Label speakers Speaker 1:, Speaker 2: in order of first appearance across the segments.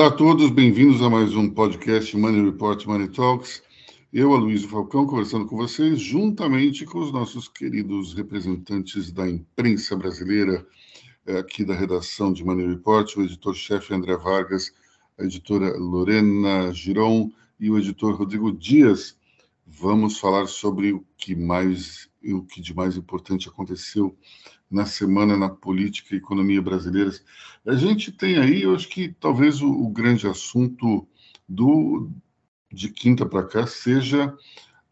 Speaker 1: Olá a todos, bem-vindos a mais um podcast Money Report Money Talks. Eu, Aloysio Falcão, conversando com vocês, juntamente com os nossos queridos representantes da imprensa brasileira, eh, aqui da redação de Money Report, o editor-chefe André Vargas, a editora Lorena Giron e o editor Rodrigo Dias. Vamos falar sobre o que mais, o que de mais importante aconteceu na semana na política e economia brasileiras. A gente tem aí, eu acho que talvez o, o grande assunto do de quinta para cá seja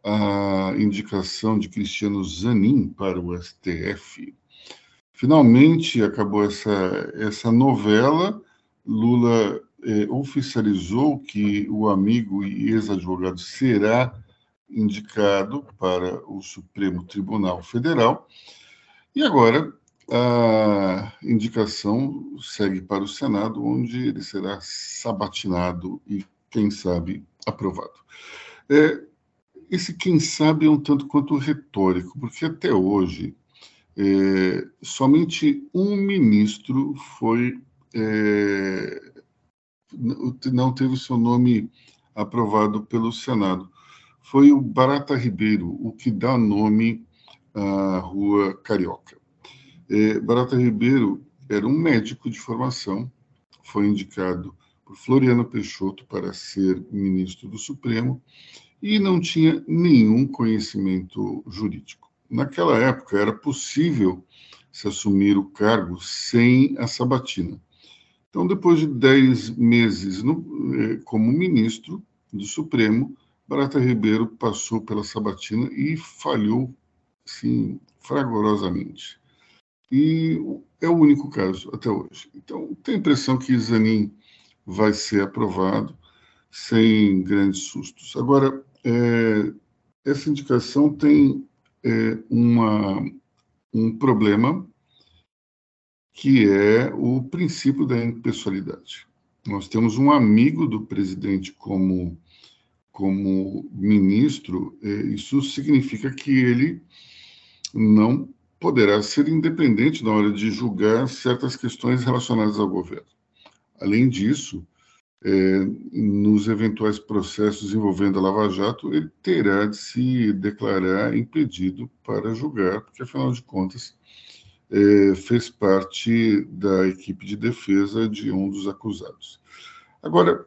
Speaker 1: a indicação de Cristiano Zanin para o STF. Finalmente acabou essa, essa novela. Lula é, oficializou que o amigo e ex-advogado será indicado para o Supremo Tribunal Federal. E agora a indicação segue para o Senado, onde ele será sabatinado e, quem sabe, aprovado. É, esse quem sabe é um tanto quanto retórico, porque até hoje é, somente um ministro foi é, não teve seu nome aprovado pelo Senado. Foi o Barata Ribeiro, o que dá nome à Rua Carioca. É, Barata Ribeiro era um médico de formação, foi indicado por Floriano Peixoto para ser ministro do Supremo e não tinha nenhum conhecimento jurídico. Naquela época era possível se assumir o cargo sem a sabatina. Então, depois de dez meses no, eh, como ministro do Supremo, Barata Ribeiro passou pela sabatina e falhou, sim, fragorosamente. E é o único caso até hoje. Então, tem a impressão que Zanin vai ser aprovado sem grandes sustos. Agora, é, essa indicação tem é, uma, um problema que é o princípio da impessoalidade. Nós temos um amigo do presidente como, como ministro, é, isso significa que ele não poderá ser independente na hora de julgar certas questões relacionadas ao governo. Além disso, é, nos eventuais processos envolvendo a Lava Jato, ele terá de se declarar impedido para julgar, porque, afinal de contas, é, fez parte da equipe de defesa de um dos acusados. Agora,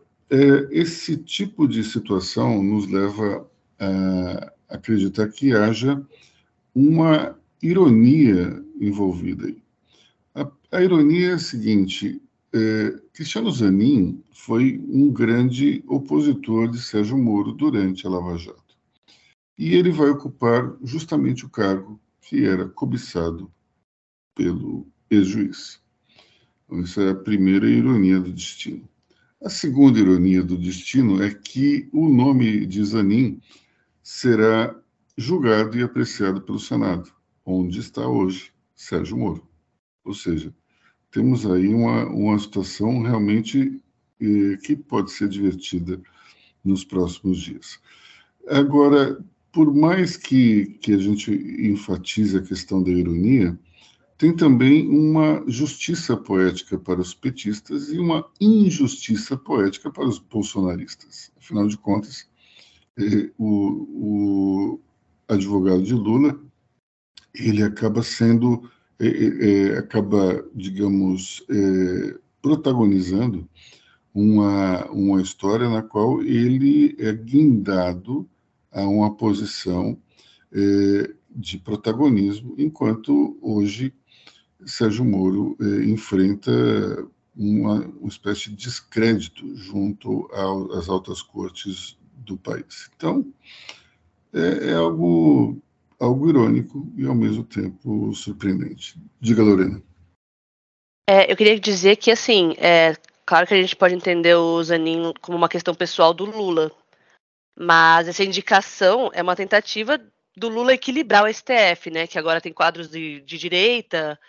Speaker 1: esse tipo de situação nos leva a acreditar que haja uma ironia envolvida aí. A, a ironia é a seguinte: é, Cristiano Zanin foi um grande opositor de Sérgio Moro durante a Lava Jato. E ele vai ocupar justamente o cargo que era cobiçado pelo ex-juiz. Então, essa é a primeira ironia do destino. A segunda ironia do destino é que o nome de Zanin será julgado e apreciado pelo Senado, onde está hoje Sérgio Moro. Ou seja, temos aí uma, uma situação realmente eh, que pode ser divertida nos próximos dias. Agora, por mais que, que a gente enfatize a questão da ironia, tem também uma justiça poética para os petistas e uma injustiça poética para os bolsonaristas. Afinal de contas, eh, o, o advogado de Lula ele acaba sendo é, é, acaba, digamos, é, protagonizando uma, uma história na qual ele é guindado a uma posição é, de protagonismo, enquanto hoje Sérgio Moro é, enfrenta uma, uma, espécie de descrédito junto às altas cortes do país. Então, é, é algo algo irônico e ao mesmo tempo surpreendente. Diga, Lorena.
Speaker 2: É, eu queria dizer que, assim, é claro que a gente pode entender o Zanin como uma questão pessoal do Lula, mas essa indicação é uma tentativa do Lula equilibrar o STF, né? Que agora tem quadros de, de direita.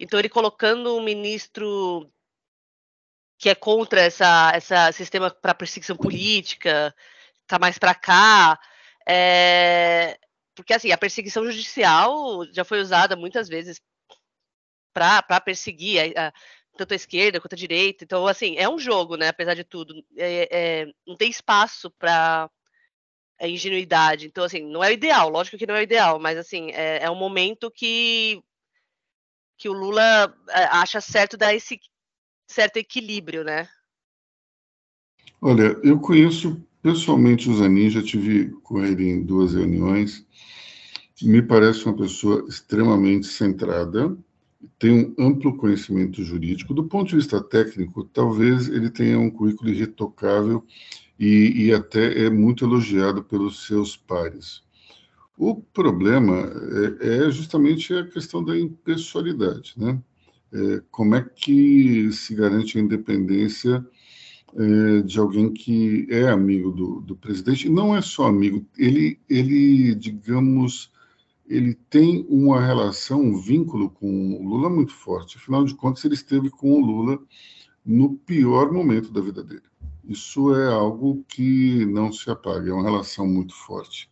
Speaker 2: Então, ele colocando um ministro que é contra essa, essa sistema para perseguição política, tá mais para cá, É, porque assim, a perseguição judicial já foi usada muitas vezes para perseguir a, a, tanto a esquerda quanto a direita. Então, assim, é um jogo, né? Apesar de tudo. É, é, não tem espaço para a ingenuidade. Então, assim, não é o ideal, lógico que não é o ideal, mas assim, é, é um momento que, que o Lula é, acha certo dar esse certo equilíbrio, né?
Speaker 1: Olha, eu conheço pessoalmente o Zanin, já tive com ele em duas reuniões. Me parece uma pessoa extremamente centrada, tem um amplo conhecimento jurídico. Do ponto de vista técnico, talvez ele tenha um currículo irretocável e, e até é muito elogiado pelos seus pares. O problema é, é justamente a questão da impessoalidade, né? É, como é que se garante a independência é, de alguém que é amigo do, do presidente? Não é só amigo, ele, ele, digamos, ele tem uma relação, um vínculo com o Lula muito forte. Afinal de contas, ele esteve com o Lula no pior momento da vida dele. Isso é algo que não se apaga, é uma relação muito forte.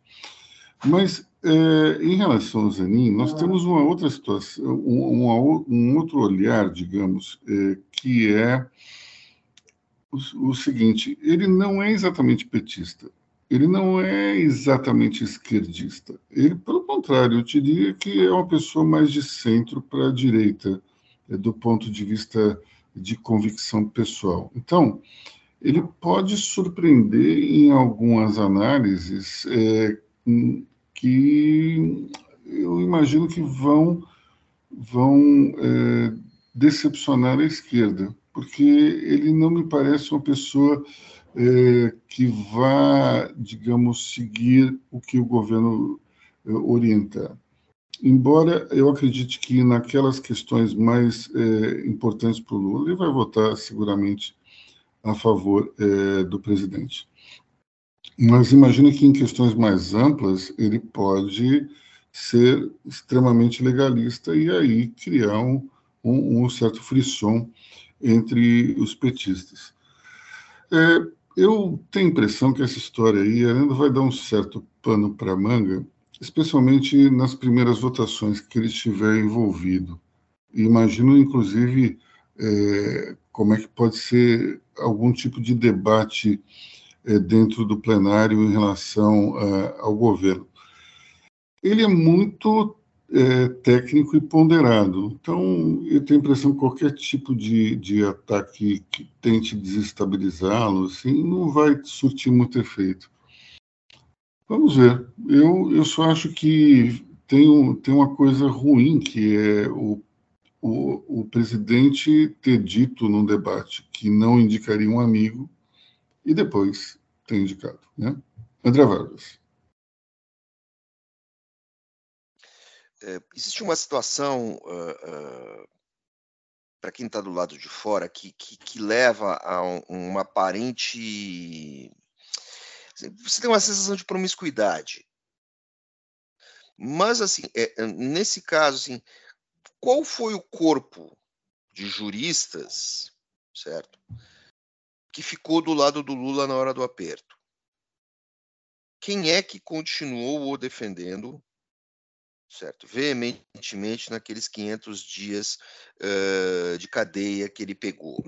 Speaker 1: Mas, é, em relação ao Zanin, nós temos uma outra situação, um, um outro olhar, digamos, é, que é o, o seguinte: ele não é exatamente petista, ele não é exatamente esquerdista. Ele, pelo contrário, eu diria que é uma pessoa mais de centro para a direita, é, do ponto de vista de convicção pessoal. Então, ele pode surpreender em algumas análises é, que eu imagino que vão, vão é, decepcionar a esquerda, porque ele não me parece uma pessoa é, que vá, digamos, seguir o que o governo é, orientar. Embora eu acredite que naquelas questões mais é, importantes para o Lula, ele vai votar seguramente a favor é, do presidente. Mas imagine que em questões mais amplas ele pode ser extremamente legalista e aí criar um, um, um certo frisson entre os petistas. É, eu tenho a impressão que essa história aí ainda vai dar um certo pano para manga, especialmente nas primeiras votações que ele estiver envolvido. Imagino, inclusive, é, como é que pode ser algum tipo de debate dentro do plenário em relação é, ao governo. Ele é muito é, técnico e ponderado. Então, eu tenho a impressão que qualquer tipo de, de ataque que tente desestabilizá-lo assim, não vai surtir muito efeito. Vamos ver. Eu, eu só acho que tem, um, tem uma coisa ruim, que é o, o, o presidente ter dito num debate que não indicaria um amigo e depois ter indicado. Né? André Vargas.
Speaker 3: é, existe uma situação uh, uh, para quem está do lado de fora que, que, que leva a um, uma aparente você tem uma sensação de promiscuidade mas assim é, nesse caso assim qual foi o corpo de juristas certo que ficou do lado do Lula na hora do aperto quem é que continuou o defendendo certo? Veementemente naqueles 500 dias uh, de cadeia que ele pegou.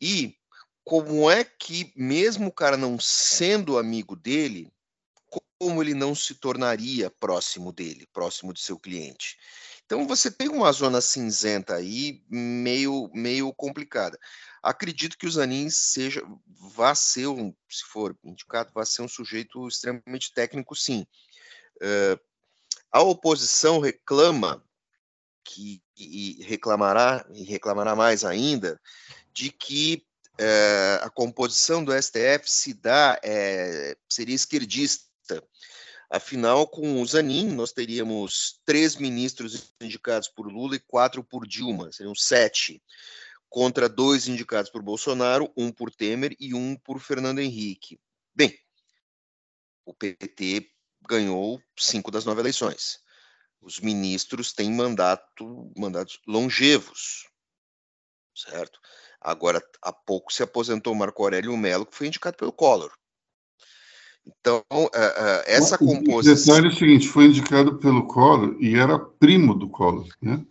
Speaker 3: E como é que, mesmo o cara não sendo amigo dele, como ele não se tornaria próximo dele, próximo de seu cliente? Então você tem uma zona cinzenta aí meio meio complicada. Acredito que o Zanin seja vá ser um, se for indicado, vai ser um sujeito extremamente técnico, sim. Uh, a oposição reclama que e reclamará e reclamará mais ainda de que é, a composição do STF se dá é, seria esquerdista. Afinal, com o Zanin, nós teríamos três ministros indicados por Lula e quatro por Dilma, seriam sete, contra dois indicados por Bolsonaro, um por Temer e um por Fernando Henrique. Bem, o PT ganhou cinco das nove eleições. Os ministros têm mandato, mandatos longevos, certo? Agora, há pouco se aposentou Marco Aurélio Melo, que foi indicado pelo Collor. Então, uh, uh, essa composição.
Speaker 1: O detalhe é o seguinte: foi indicado pelo Collor e era primo do Collor, né?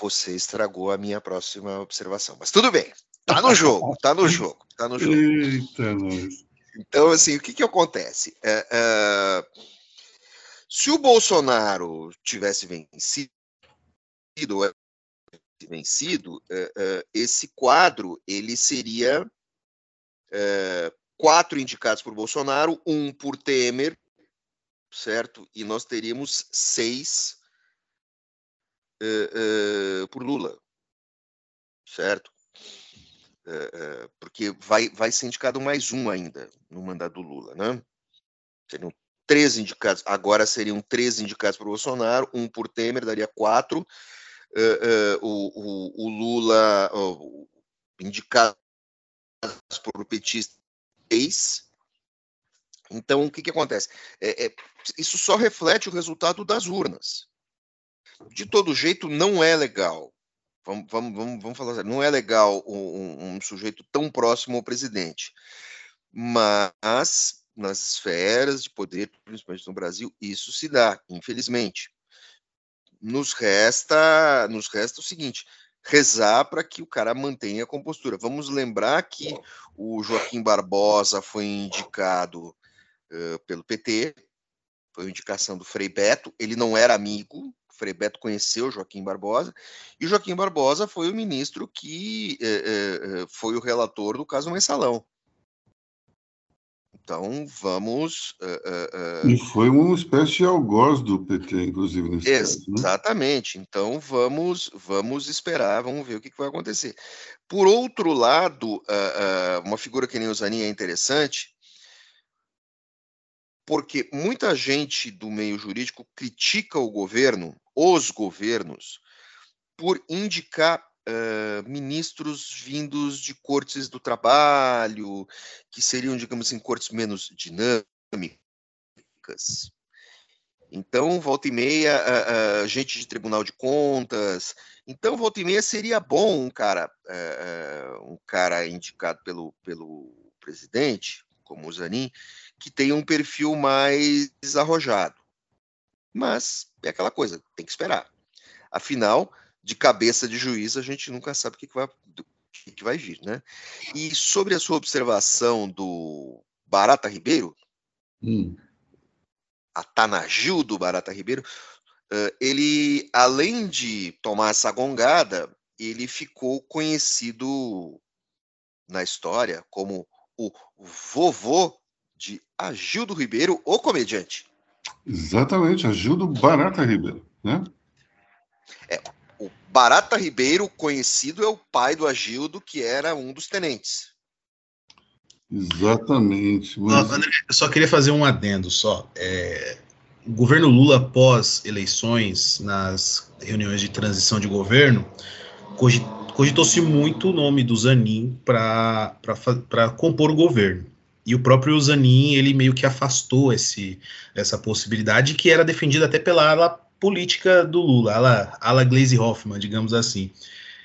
Speaker 3: Você estragou a minha próxima observação. Mas tudo bem. Tá no jogo, tá no jogo, tá no jogo.
Speaker 1: Eita, nós.
Speaker 3: Então, assim, o que que acontece? É, é, se o Bolsonaro tivesse vencido, vencido, é, é, esse quadro ele seria é, quatro indicados por Bolsonaro, um por Temer, certo? E nós teríamos seis uh, por Lula, certo? Uh, porque vai, vai ser indicado mais um ainda no mandato do Lula, né? Seriam três indicados, agora seriam três indicados por Bolsonaro, um por Temer, daria quatro. O, o, o, Lula indicado por petista seis. Então, o que, que acontece? É, é, isso só reflete o resultado das urnas de todo jeito, não é legal. Vamos, vamos, vamos, vamos falar assim, não é legal um, um, sujeito tão próximo ao presidente. Mas nas esferas de poder, principalmente no Brasil, isso se dá, infelizmente. Nos resta, nos resta o seguinte: rezar para que o cara mantenha a compostura. Vamos lembrar que o Joaquim Barbosa foi indicado uh, pelo PT, foi indicação do Frei Beto, ele não era amigo, Frei Beto conheceu Joaquim Barbosa, e Joaquim Barbosa foi o ministro que é, é, foi o relator do caso Mensalão. Então, vamos.
Speaker 1: Uh, uh, e foi uma espécie de algoz do PT, inclusive, nesse
Speaker 3: ex caso, né? Exatamente. Então, vamos, vamos esperar, vamos ver o que, que vai acontecer. Por outro lado, uh, uma figura que nem o Zanin é interessante, porque muita gente do meio jurídico critica o governo os governos por indicar uh, ministros vindos de cortes do trabalho, que seriam, digamos assim, cortes menos dinâmicas. Então, volta e meia, uh, uh, gente de Tribunal de Contas. Então, volta e meia seria bom um cara, um cara indicado pelo, pelo presidente, como o Zanin, que tenha um perfil mais arrojado. Mas é aquela coisa, tem que esperar. Afinal, de cabeça de juiz, a gente nunca sabe o que, que, vai, que, que vai vir, né? E sobre a sua observação do Barata Ribeiro, hum. Atanagil do Barata Ribeiro, ele, além de tomar essa gongada, ele ficou conhecido na história como o vovô de Agildo Ribeiro, o comediante.
Speaker 1: Exatamente, Agildo Barata Ribeiro, né?
Speaker 3: É, o Barata Ribeiro, conhecido, é o pai do Agildo, que era um dos tenentes.
Speaker 1: Exatamente.
Speaker 4: Mas... Não, André, eu só queria fazer um adendo só. É, o governo Lula, após eleições, nas reuniões de transição de governo, cogitou-se muito o nome do Zanin para compor o governo. E o próprio Zanin, ele meio que afastou esse, essa possibilidade, que era defendida até pela ala política do Lula, ala, ala Glaze Hoffman, digamos assim.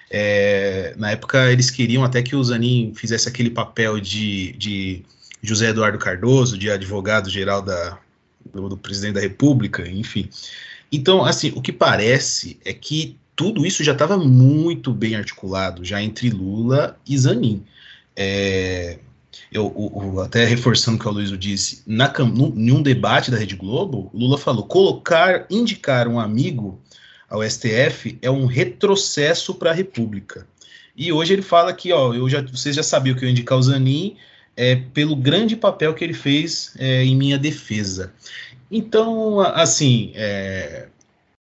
Speaker 4: É, na época, eles queriam até que o Zanin fizesse aquele papel de, de José Eduardo Cardoso, de advogado-geral do, do presidente da República, enfim. Então, assim, o que parece é que tudo isso já estava muito bem articulado, já entre Lula e Zanin. É, eu, eu, até reforçando o que o Luiz disse, na, em um debate da Rede Globo, Lula falou: colocar, indicar um amigo ao STF é um retrocesso para a República. E hoje ele fala que, ó, eu já, vocês já sabiam que eu ia indicar o Zanin é, pelo grande papel que ele fez é, em minha defesa. Então, assim, é,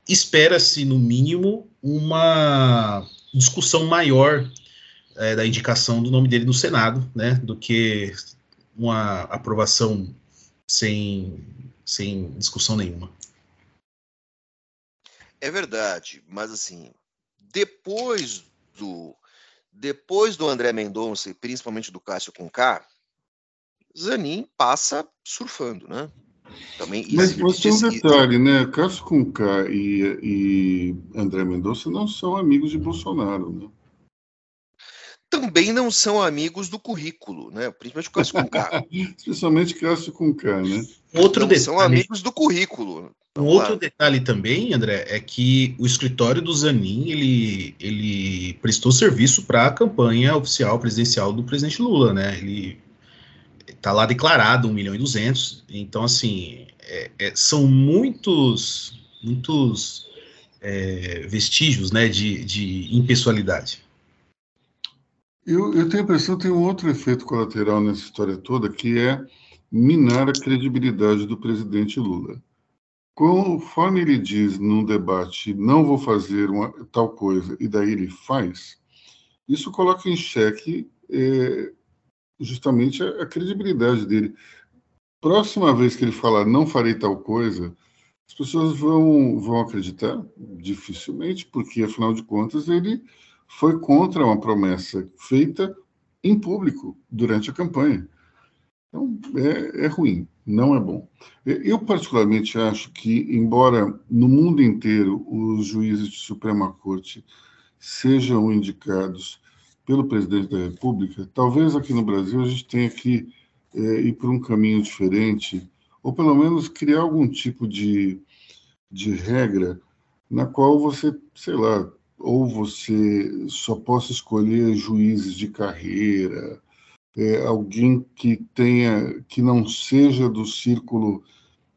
Speaker 4: espera-se, no mínimo, uma discussão maior é, da indicação do nome dele no Senado, né, do que uma aprovação sem, sem discussão nenhuma.
Speaker 3: É verdade, mas assim, depois do depois do André Mendonça e principalmente do Cássio Conká, Zanin passa surfando, né?
Speaker 1: Também Mas, mas tem um detalhe, né? Cássio Conká e, e André Mendonça não são amigos de Bolsonaro, né?
Speaker 3: Também não são amigos do currículo, né? Principalmente o Cássio com K.
Speaker 1: Especialmente Cássio com K, né?
Speaker 3: Outro não detalhe, são amigos do currículo.
Speaker 4: Um outro lá. detalhe também, André, é que o escritório do Zanin ele, ele prestou serviço para a campanha oficial presidencial do presidente Lula, né? Ele está lá declarado 1 milhão e 200. Então, assim, é, é, são muitos, muitos é, vestígios né, de, de impessoalidade.
Speaker 1: Eu, eu tenho a impressão que tem um outro efeito colateral nessa história toda, que é minar a credibilidade do presidente Lula. Conforme ele diz num debate, não vou fazer uma, tal coisa, e daí ele faz, isso coloca em xeque é, justamente a, a, credibilidade dele. Próxima vez que ele falar não farei tal coisa, as pessoas vão, vão acreditar? Dificilmente, porque afinal de contas ele foi contra uma promessa feita em público durante a campanha. Então, é, é, ruim, não é bom. Eu, particularmente, acho que, embora no mundo inteiro os juízes de Suprema Corte sejam indicados pelo presidente da República, talvez aqui no Brasil a gente tenha que é, ir por um caminho diferente, ou pelo menos criar algum tipo de, de regra na qual você, sei lá, ou você só possa escolher juízes de carreira, é, alguém que tenha, que não seja do círculo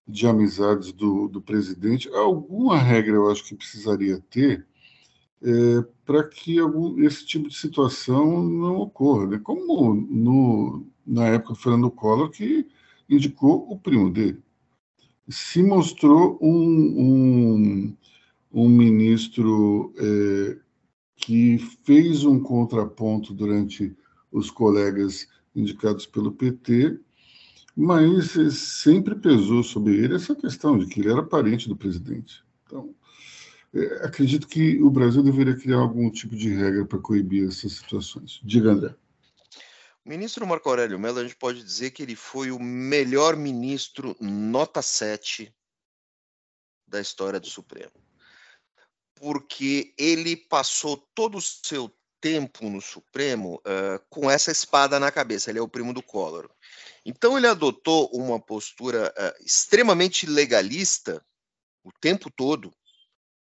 Speaker 1: de amizades do, do presidente, alguma regra eu acho que precisaria ter é, para que algum, esse tipo de situação não ocorra. Né? Como no, na época do Fernando Collor, que indicou o primo dele. Se mostrou um, um um ministro é, que fez um contraponto durante os colegas indicados pelo PT, mas sempre pesou sobre ele essa questão de que ele era parente do presidente. Então, é, acredito que o Brasil deveria criar algum tipo de regra para coibir essas situações. Diga, André.
Speaker 3: O ministro Marco Aurélio Mello, a gente pode dizer que ele foi o melhor ministro nota 7 da história do Supremo porque ele passou todo o seu tempo no Supremo uh, com essa espada na cabeça. Ele é o primo do Collor. Então ele adotou uma postura uh, extremamente legalista o tempo todo.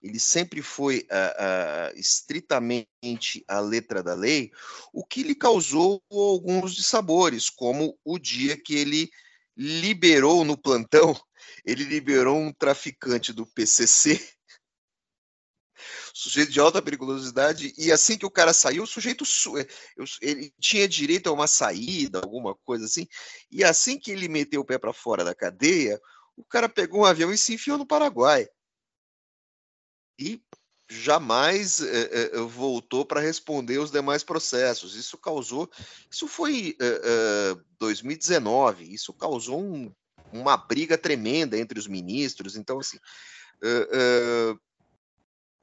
Speaker 3: Ele sempre foi uh, estritamente a letra da lei, o que lhe causou alguns dissabores, como o dia que ele liberou no plantão, ele liberou um traficante do PCC sujeito de alta periculosidade, e assim que o cara saiu, o sujeito é, ele tinha direito a uma saída, alguma coisa assim, e assim que ele meteu o pé para fora da cadeia, o cara pegou um avião e se enfiou no Paraguai. E jamais é, é, voltou para responder os demais processos. Isso causou, isso foi é, 2019, isso causou um, uma briga tremenda entre os ministros. Então, assim,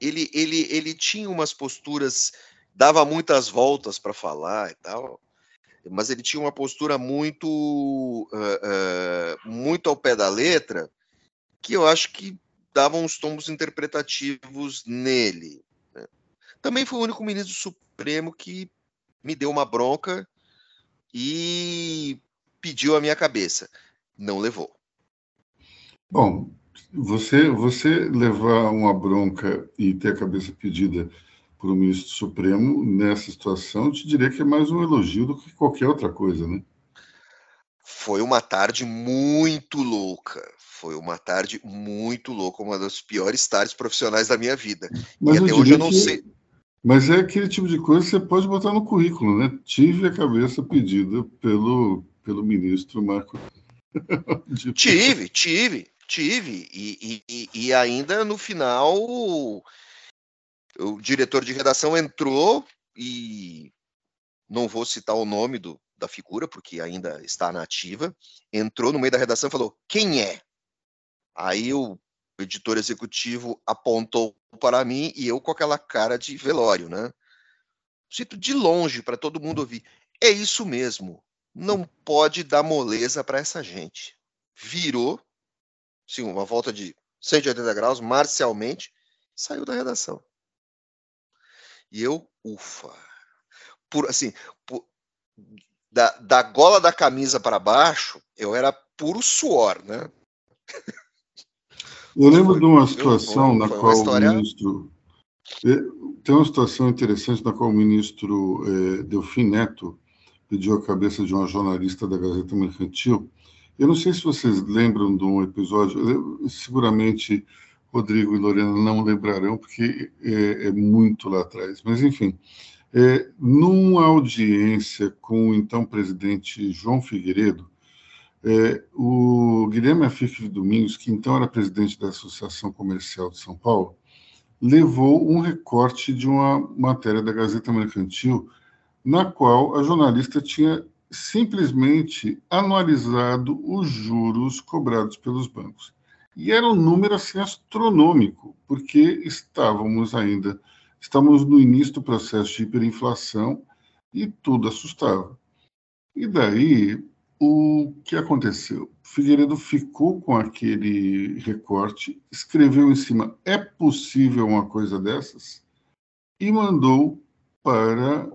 Speaker 3: ele, ele, ele tinha umas posturas, dava muitas voltas para falar e tal, mas ele tinha uma postura muito, uh, uh, muito ao pé da letra, que eu acho que dava uns tombos interpretativos nele. Né? Também foi o único ministro supremo que me deu uma bronca e pediu a minha cabeça. Não levou.
Speaker 1: Bom, você, você levar uma bronca e ter a cabeça pedida por um ministro supremo nessa situação, eu te diria que é mais um elogio do que qualquer outra coisa, né?
Speaker 3: Foi uma tarde muito louca. Foi uma tarde muito louca, uma das piores tardes profissionais da minha vida.
Speaker 1: Mas e até hoje eu não que... sei. Mas é aquele tipo de coisa que você pode botar no currículo, né? Tive a cabeça pedida pelo, pelo ministro Marco.
Speaker 3: tive, tive. Tive, e, e, e ainda no final o, o diretor de redação entrou e não vou citar o nome do, da figura, porque ainda está nativa, entrou no meio da redação e falou: quem é? Aí o editor executivo apontou para mim e eu com aquela cara de velório, né? Cito de longe para todo mundo ouvir. É isso mesmo. Não pode dar moleza para essa gente. Virou sim, uma volta de 180 graus, marcialmente, saiu da redação. E eu, ufa. por assim, por, da, da gola da camisa para baixo, eu era puro suor, né?
Speaker 1: Eu lembro de uma situação na qual história... o ministro. É, tem uma situação interessante na qual o ministro eh, Delfim Neto pediu a cabeça de uma jornalista da Gazeta Mercantil. Eu não sei se vocês lembram de um episódio, seguramente Rodrigo e Lorena não lembrarão, porque é, é muito lá atrás, mas enfim. É, numa audiência com o então presidente João Figueiredo, é, o Guilherme Afif Domingos, que então era presidente da Associação Comercial de São Paulo, levou um recorte de uma matéria da Gazeta Mercantil, na qual a jornalista tinha simplesmente anualizado os juros cobrados pelos bancos. E era um número assim astronômico, porque estávamos ainda Estamos no início do processo de hiperinflação e tudo assustava. E daí, o que aconteceu? Figueiredo ficou com aquele recorte, escreveu em cima: é possível uma coisa dessas? E mandou para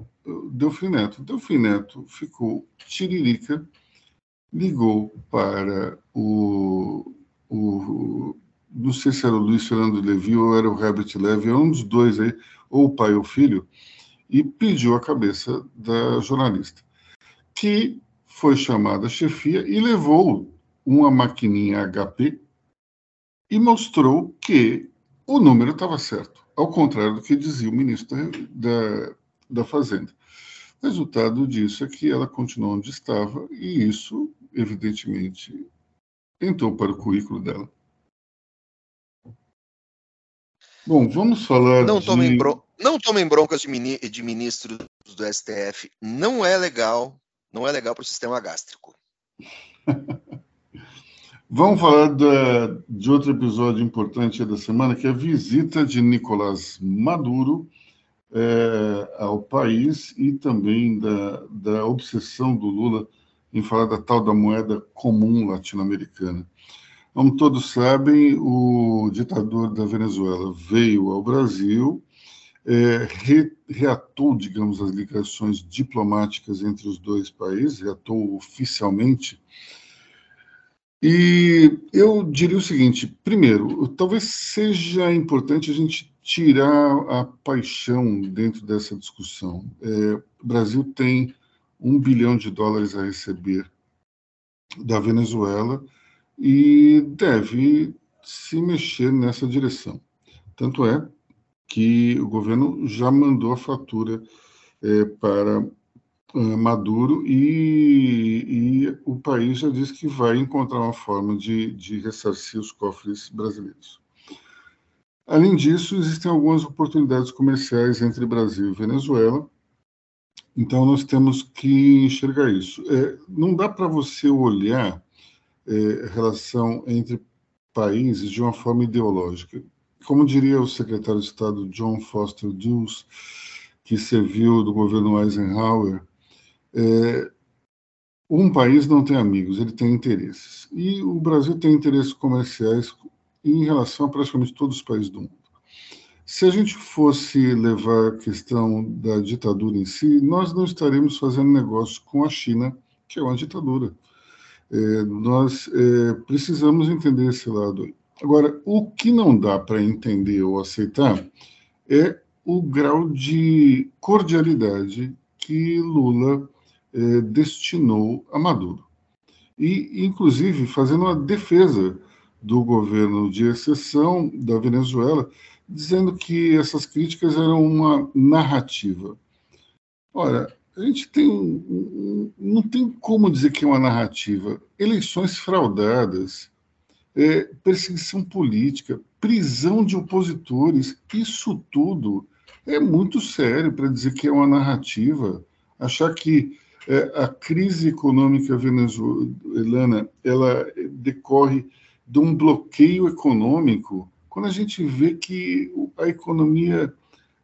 Speaker 1: Delfim Neto. Delfim Neto ficou tiririca, ligou para o, o não sei se era o Luiz Fernando Levi ou era o Herbert Levy, um dos dois aí, ou o pai ou o filho, e pediu a cabeça da jornalista, que foi chamada chefia e levou uma maquininha HP e mostrou que o número estava certo, ao contrário do que dizia o ministro da, da Fazenda. O resultado disso é que ela continuou onde estava e isso, evidentemente, entrou para o currículo dela. Bom, vamos falar
Speaker 3: não
Speaker 1: de...
Speaker 3: Tomem bron... Não tomem broncas de, mini... de ministros do STF. Não é legal. Não é legal para o sistema gástrico.
Speaker 1: Vamos falar da, de outro episódio importante da semana, que é a visita de Nicolás Maduro é, ao país e também da, da obsessão do Lula em falar da tal da moeda comum latino-americana. Como todos sabem, o ditador da Venezuela veio ao Brasil, é, re, reatou, digamos, as ligações diplomáticas entre os dois países, reatou oficialmente. E eu diria o seguinte: primeiro, talvez seja importante a gente tirar a paixão dentro dessa discussão. É, o Brasil tem um bilhão de dólares a receber da Venezuela e deve se mexer nessa direção. Tanto é que o governo já mandou a fatura é, para é, Maduro e, e, o país já disse que vai encontrar uma forma de, de ressarcir os cofres brasileiros. Além disso, existem algumas oportunidades comerciais entre Brasil e Venezuela, então nós temos que enxergar isso. É, não dá para você olhar eh, relação entre países de uma forma ideológica. Como diria o secretário de Estado John Foster Dulles, que serviu do governo Eisenhower, é, um país não tem amigos, ele tem interesses. E o Brasil tem interesses comerciais em relação a praticamente todos os países do mundo. Se a gente fosse levar a questão da ditadura em si, nós não estaremos fazendo negócio com a China, que é uma ditadura. É, nós é, precisamos entender esse lado. Agora, o que não dá para entender ou aceitar é o grau de cordialidade que Lula é, destinou a Maduro. E, inclusive, fazendo uma defesa do governo de exceção da Venezuela, dizendo que essas críticas eram uma narrativa. Ora, a gente tem não tem como dizer que é uma narrativa. Eleições fraudadas, é, perseguição política, prisão de opositores, isso tudo é muito sério para dizer que é uma narrativa. Achar que é, a crise econômica venezuelana ela decorre de um bloqueio econômico, quando a gente vê que a economia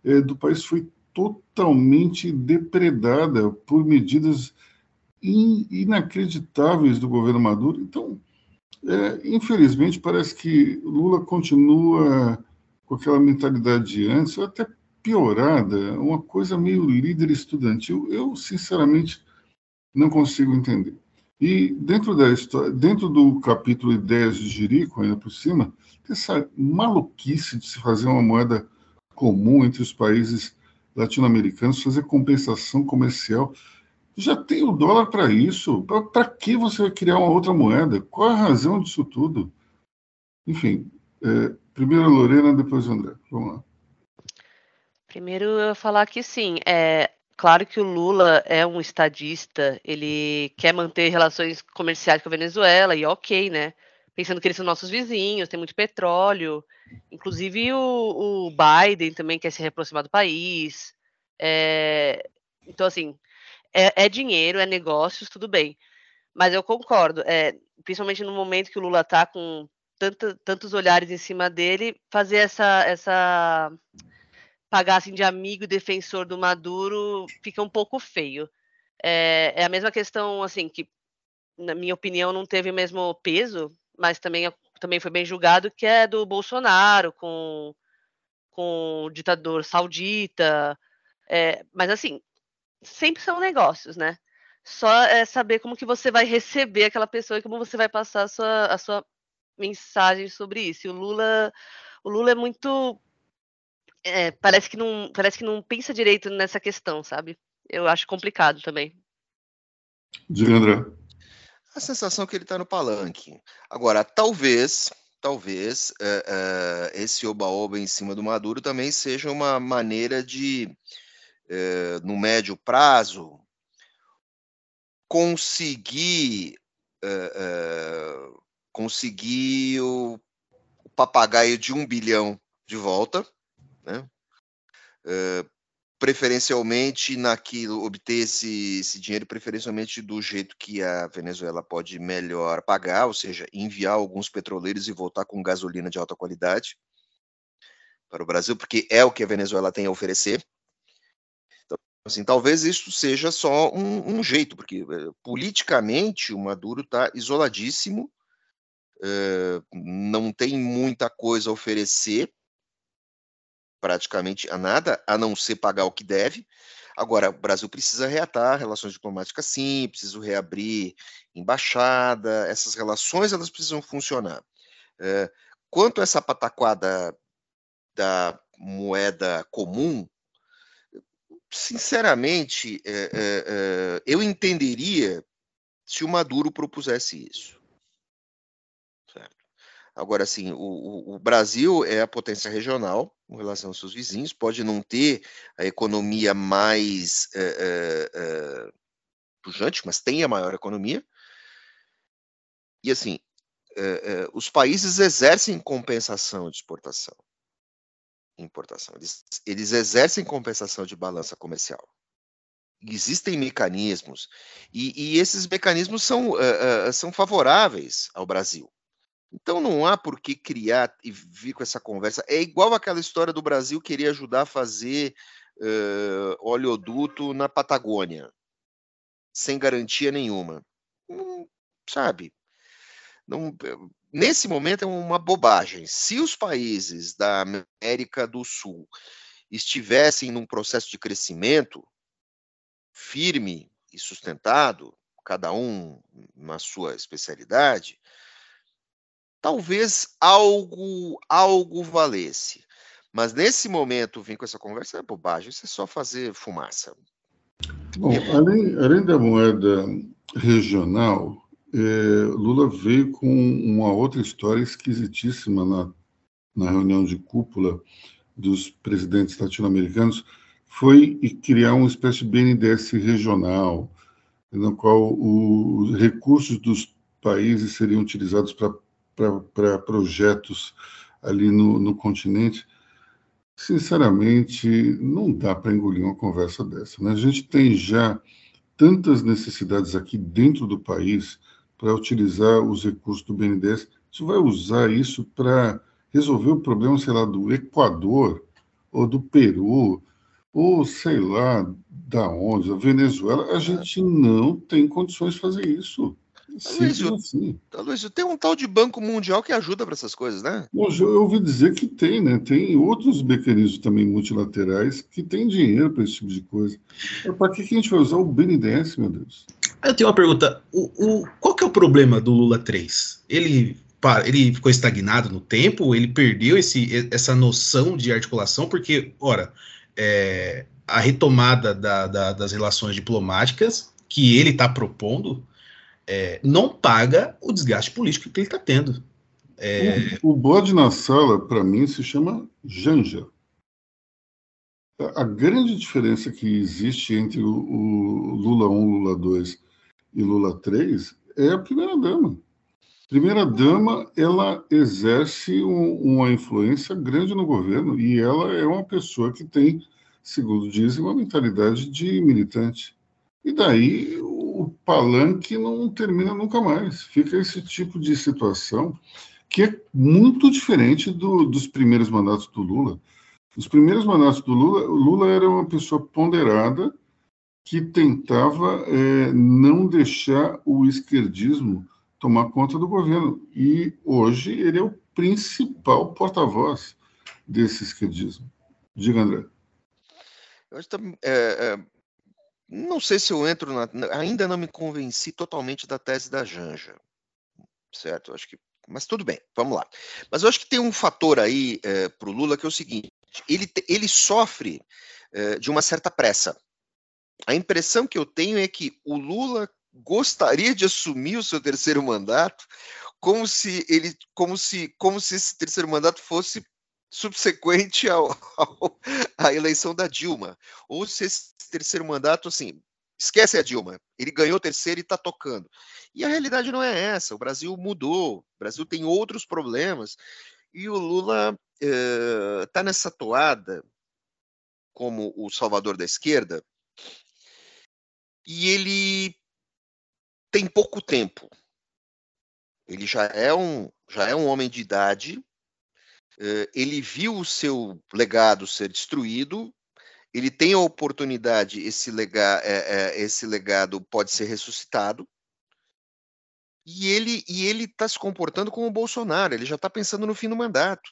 Speaker 1: é, do país foi totalmente depredada por medidas in, inacreditáveis do governo Maduro. Então, é, infelizmente, parece que Lula continua com aquela mentalidade de antes. Eu até piorada, uma coisa meio líder estudantil. Eu, sinceramente, não consigo entender. E dentro da história, dentro do capítulo Ideias de Jerico, ainda por cima, essa maluquice de se fazer uma moeda comum entre os países latino-americanos, fazer compensação comercial. Já tem o dólar para isso. Para que você vai criar uma outra moeda? Qual a razão disso tudo? Enfim, é, primeiro a Lorena, depois o André. Vamos lá.
Speaker 2: Primeiro eu vou falar que sim, é claro que o Lula é um estadista, ele quer manter relações comerciais com a Venezuela, e ok, né? Pensando que eles são nossos vizinhos, tem muito petróleo. Inclusive o, o Biden também quer se reaproximar do país. É, então, assim, é, é, dinheiro, é negócios, tudo bem. Mas eu concordo, é, principalmente no momento que o Lula está com tanta, tantos olhares em cima dele, fazer essa, essa pagar assim de amigo e defensor do Maduro fica um pouco feio. É, é, a mesma questão, assim, que na minha opinião não teve o mesmo peso, mas também, também foi bem julgado, que é do Bolsonaro com, com o ditador saudita. É, mas assim, sempre são negócios, né? Só é saber como que você vai receber aquela pessoa e como você vai passar a sua, a sua mensagem sobre isso. E o Lula, o Lula é muito é, parece que não parece que não pensa direito nessa questão, sabe? Eu acho complicado também.
Speaker 1: Diga, André.
Speaker 3: A sensação é que ele está no palanque. Agora, talvez, talvez é, é, esse oba-oba em cima do Maduro também seja uma maneira de, é, no médio prazo, conseguir conseguir o, o papagaio de um bilhão de volta né? Uh, preferencialmente naquilo, obter esse, esse, dinheiro preferencialmente do jeito que a Venezuela pode melhor pagar, ou seja, enviar alguns petroleiros e voltar com gasolina de alta qualidade para o Brasil, porque é o que a Venezuela tem a oferecer. Então, assim, talvez isso seja só um, um jeito, porque uh, politicamente o Maduro está isoladíssimo, uh, não tem muita coisa a oferecer praticamente a nada, a não ser pagar o que deve. Agora, o Brasil precisa reatar relações diplomáticas sim, precisa reabrir embaixada, essas relações elas precisam funcionar. É, quanto a essa pataquada da moeda comum, sinceramente, é, é, é eu entenderia se o Maduro propusesse isso. Agora, assim, o, o, Brasil é a potência regional com relação aos seus vizinhos, pode não ter a economia mais é, é, pujante, mas tem a maior economia. E, assim, é, os países exercem compensação de exportação importação. Eles, eles exercem compensação de balança comercial. Existem mecanismos, e, e esses mecanismos são, uh, uh, são favoráveis ao Brasil. Então não há por que criar e vir com essa conversa. É igual aquela história do Brasil querer ajudar a fazer uh, oleoduto na Patagônia, sem garantia nenhuma. Sabe? Não, nesse momento é uma bobagem. Se os países da América do Sul estivessem num processo de crescimento firme e sustentado, cada um na sua especialidade, talvez algo algo valesse. Mas nesse momento, vir com essa conversa é bobagem, isso é só fazer fumaça.
Speaker 1: Bom, além, além da moeda regional, é, Lula veio com uma outra história esquisitíssima na, na reunião de cúpula dos presidentes latino-americanos, foi criar uma espécie de BNDES regional, no qual os recursos dos países seriam utilizados para para projetos ali no, no continente, sinceramente, não dá para engolir uma conversa dessa. Né? A gente tem já tantas necessidades aqui dentro do país para utilizar os recursos do BNDES. Você vai usar isso para resolver o problema, sei lá, do Equador ou do Peru ou sei lá da onde, a Venezuela. A gente não tem condições de fazer isso.
Speaker 3: Aloysio, assim. Aloysio, tem um tal de Banco Mundial que ajuda para essas coisas, né?
Speaker 1: Eu ouvi dizer que tem, né? Tem outros mecanismos também multilaterais que têm dinheiro para esse tipo de coisa. Para que, que a gente vai usar o BNDES, meu Deus?
Speaker 4: Eu tenho uma pergunta. O, o, qual que é o problema do Lula 3? Ele, ele ficou estagnado no tempo? Ele perdeu esse, essa noção de articulação? Porque, ora, é, a retomada da, da, das relações diplomáticas que ele está propondo é, não paga o desgaste político que ele está tendo.
Speaker 1: É... O, o bode na sala, para mim, se chama Janja. A grande diferença que existe entre o, o Lula 1, Lula 2 e Lula 3 é a primeira-dama. Primeira-dama, ela exerce um, uma influência grande no governo e ela é uma pessoa que tem, segundo dizem, uma mentalidade de militante. E daí o palanque não termina nunca mais. Fica esse tipo de situação que é muito diferente do, dos primeiros mandatos do Lula. Os primeiros mandatos do Lula, o Lula era uma pessoa ponderada que tentava é, não deixar o esquerdismo tomar conta do governo. E hoje ele é o principal porta-voz desse esquerdismo. Diga, André.
Speaker 3: Eu acho que é, é, não sei se eu entro na, ainda não me convenci totalmente da tese da Janja, certo? Acho que, mas tudo bem, vamos lá. Mas eu acho que tem um fator aí é, para o Lula que é o seguinte: ele, ele sofre é, de uma certa pressa. A impressão que eu tenho é que o Lula gostaria de assumir o seu terceiro mandato como se ele, como se, como se esse terceiro mandato fosse subsequente ao, ao, à eleição da Dilma. Ou se esse terceiro mandato, assim, esquece a Dilma, ele ganhou o terceiro e está tocando. E a realidade não é essa, o Brasil mudou, o Brasil tem outros problemas, e o Lula está eh, nessa toada como o salvador da esquerda, e ele tem pouco tempo. Ele já é um, já é um homem de idade, ele viu o seu legado ser destruído, ele tem a oportunidade, esse, lega, é, é, esse legado pode ser ressuscitado, e ele e ele está se comportando como o Bolsonaro, ele já está pensando no fim do mandato.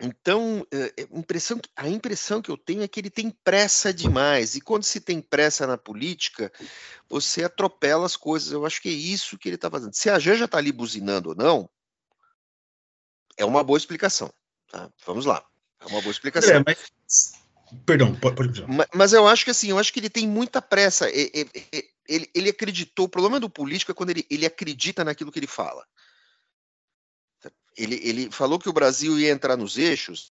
Speaker 3: Então, é, impressão, a impressão que eu tenho é que ele tem pressa demais. E quando se tem pressa na política, você atropela as coisas. Eu acho que é isso que ele está fazendo. Se a Janja está ali buzinando ou não, é uma boa explicação. Tá? Vamos lá. É uma boa explicação. É,
Speaker 4: mas... Perdão, pode, pode
Speaker 3: mas, mas, eu acho que assim, eu acho que ele tem muita pressa. Ele, ele, ele acreditou. O problema do político é quando ele, ele acredita naquilo que ele fala. Ele, ele falou que o Brasil ia entrar nos eixos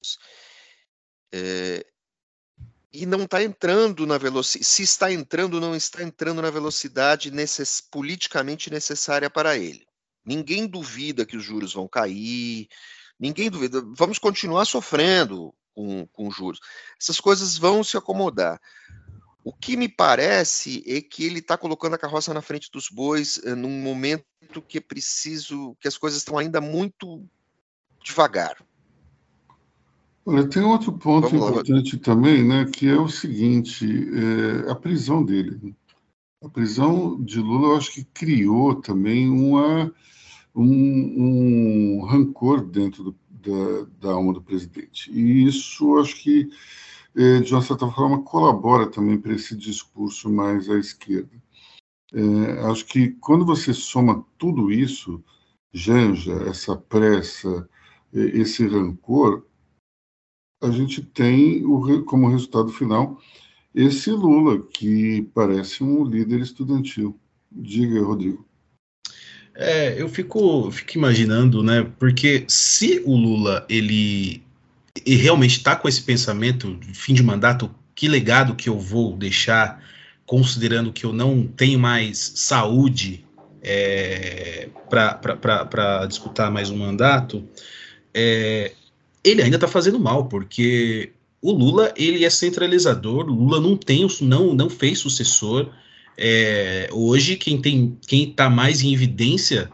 Speaker 3: é, e não está entrando na velocidade. Se está entrando, não está entrando na velocidade necess, politicamente necessária para ele. Ninguém duvida que os juros vão cair, ninguém duvida. Vamos continuar sofrendo com, com juros. Essas coisas vão se acomodar. O que me parece é que ele está colocando a carroça na frente dos bois eh, num momento que é preciso, que as coisas estão ainda muito devagar.
Speaker 1: Olha, tem outro ponto Vamos importante lá. também, né, que é o seguinte, é, a prisão dele. A prisão de Lula, eu acho que criou também uma, um, um rancor dentro do, da, da, alma do presidente. E isso, acho que, é, de uma certa forma, colabora também para esse discurso mais à esquerda. É, acho que quando você soma tudo isso, Janja, essa pressa, esse rancor, a gente tem o, como resultado final esse Lula, que parece um líder estudantil. Diga, Rodrigo.
Speaker 4: É, eu fico, fico imaginando, né? Porque se o Lula ele, ele realmente está com esse pensamento fim de mandato, que legado que eu vou deixar, considerando que eu não tenho mais saúde é, para disputar mais um mandato, é, ele ainda está fazendo mal, porque o Lula ele é centralizador, o Lula não tem, não, não fez sucessor. É, hoje quem tem, quem está mais em evidência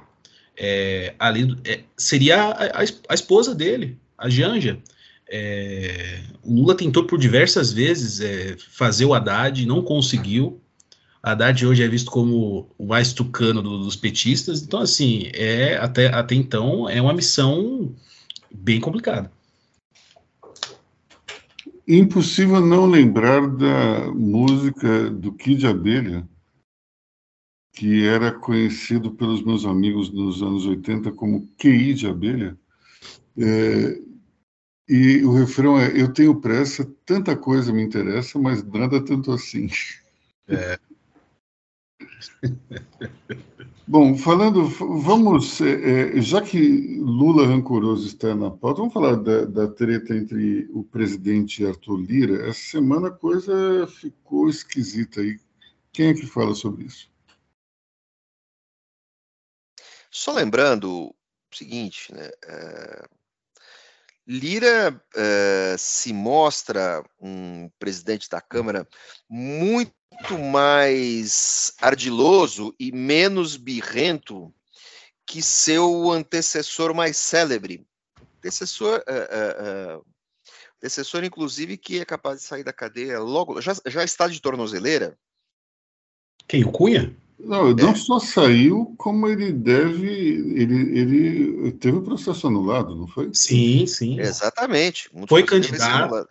Speaker 4: é, ali é, seria a, a, a, esposa dele, a Janja. É, o Lula tentou por diversas vezes é, fazer o Haddad, não conseguiu. Haddad hoje é visto como o mais tucano do, dos petistas. Então, assim, é até, até então é uma missão bem complicada.
Speaker 1: Impossível não lembrar da música do Kid Abelha, que era conhecido pelos meus amigos nos anos 80 como QI de Abelha. É, e o refrão é: Eu tenho pressa, tanta coisa me interessa, mas nada tanto assim. É. Bom, falando, vamos, é, é, já que Lula rancoroso está na pauta, vamos falar da, da, treta entre o presidente e Arthur Lira. Essa semana a coisa ficou esquisita aí. Quem é que fala sobre isso?
Speaker 3: Só lembrando o seguinte, né? É, Lira é, se mostra um presidente da Câmara muito mais ardiloso e menos birrento que seu antecessor mais célebre. Antecessor, uh, antecessor, inclusive, que é capaz de sair da cadeia logo. Já, já está de tornozeleira?
Speaker 4: Quem? O Cunha?
Speaker 1: Não, não é. só saiu, como ele deve. Ele, ele teve o processo anulado, não foi?
Speaker 4: Sim, sim.
Speaker 3: Exatamente.
Speaker 4: Foi candidato.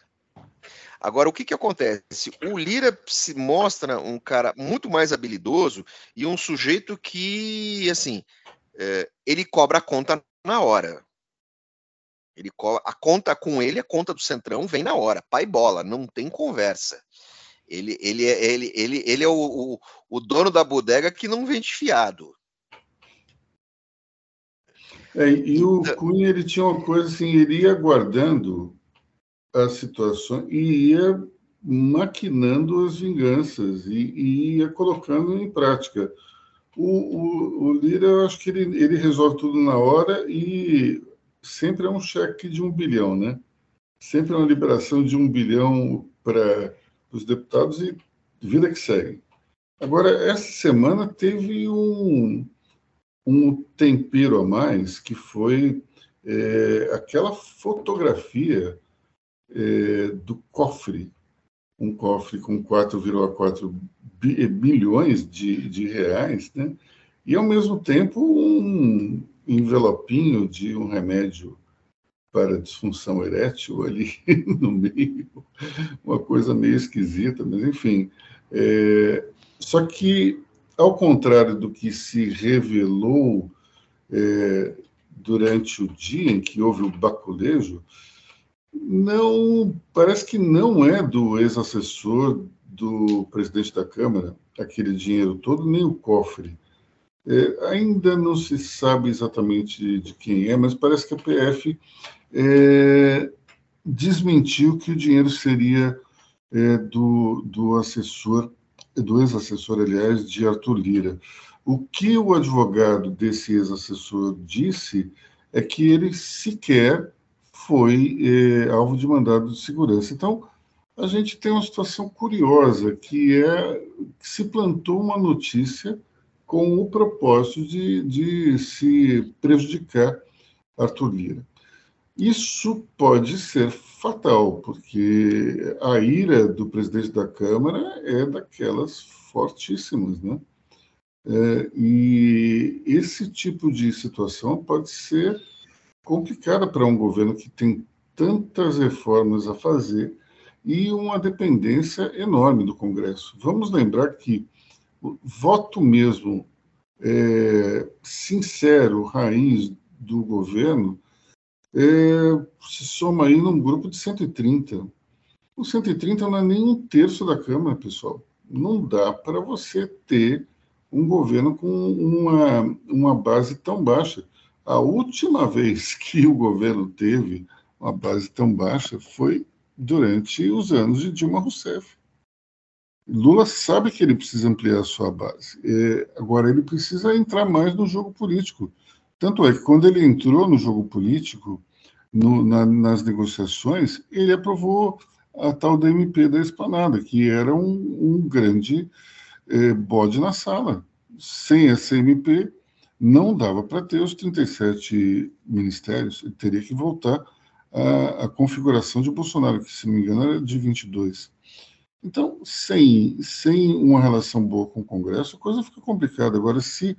Speaker 3: Agora, o que, que acontece? O Lira se mostra um cara muito mais habilidoso e um sujeito que, assim, é, ele cobra a conta na hora. Ele a conta com ele, a conta do Centrão vem na hora, pai bola, não tem conversa. Ele, ele, é, ele, ele, ele é o, o, o dono da bodega que não vende fiado.
Speaker 1: É, e o então Cunha ele tinha uma coisa assim, ele ia guardando as situações e ia maquinando as vinganças e, e ia colocando em prática. O, o, o, Lira, eu acho que ele, ele resolve tudo na hora e sempre é um cheque de um bilhão, né? Sempre é uma liberação de um bilhão para os deputados e vida que segue. Agora, essa semana teve um, um tempero a mais, que foi é, aquela fotografia é, do cofre, um cofre com 4,4 bilhões de, de reais, né? e ao mesmo tempo um envelopinho de um remédio para disfunção erétil ali no meio, uma coisa meio esquisita, mas enfim. É, só que, ao contrário do que se revelou é, durante o dia em que houve o baculejo, não, parece que não é do ex-assessor do presidente da Câmara aquele dinheiro todo, nem o cofre. É, ainda não se sabe exatamente de quem é, mas parece que a PF é, desmentiu que o dinheiro seria é, do, do assessor, do ex-assessor, aliás, de Arthur Lira. O que o advogado desse ex-assessor disse é que ele sequer foi é, alvo de mandado de segurança. Então, a gente tem uma situação curiosa, que é que se plantou uma notícia com o propósito de, de se prejudicar Arthur Lira. Isso pode ser fatal, porque a ira do presidente da Câmara é daquelas fortíssimas, né? É, e esse tipo de situação pode ser complicada para um governo que tem tantas reformas a fazer e uma dependência enorme do Congresso. Vamos lembrar que voto mesmo é, sincero, raiz do governo, é, se soma aí num grupo de 130. O 130 não é nem um terço da Câmara, pessoal. Não dá para você ter um governo com uma, uma base tão baixa. A última vez que o governo teve uma base tão baixa foi durante os anos de Dilma Rousseff. Lula sabe que ele precisa ampliar a sua base. É, agora, ele precisa entrar mais no jogo político. Tanto é que, quando ele entrou no jogo político, no, na, nas negociações, ele aprovou a tal da MP da Esplanada, que era um, um grande é, bode na sala. Sem essa MP, não dava para ter os 37 ministérios, ele teria que voltar à, à configuração de Bolsonaro, que, se não me engano, era de 22. Então, sem, sem uma relação boa com o Congresso, a coisa fica complicada. Agora, se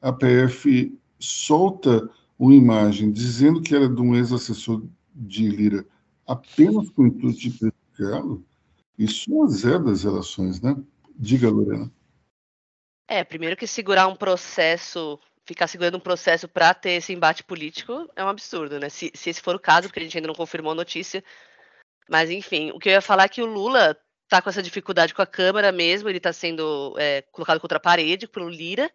Speaker 1: a PF solta uma imagem dizendo que era de um ex-assessor de Lira apenas com o intuito de prejudicá-lo, isso azeda as relações, né? Diga, Lorena.
Speaker 2: É, primeiro que segurar um processo, ficar segurando um processo para ter esse embate político é um absurdo, né? Se, se esse for o caso, porque a gente ainda não confirmou a notícia. Mas, enfim, o que eu ia falar é que o Lula tá com essa dificuldade com a Câmara mesmo, ele está sendo é, colocado contra a parede pelo Lira,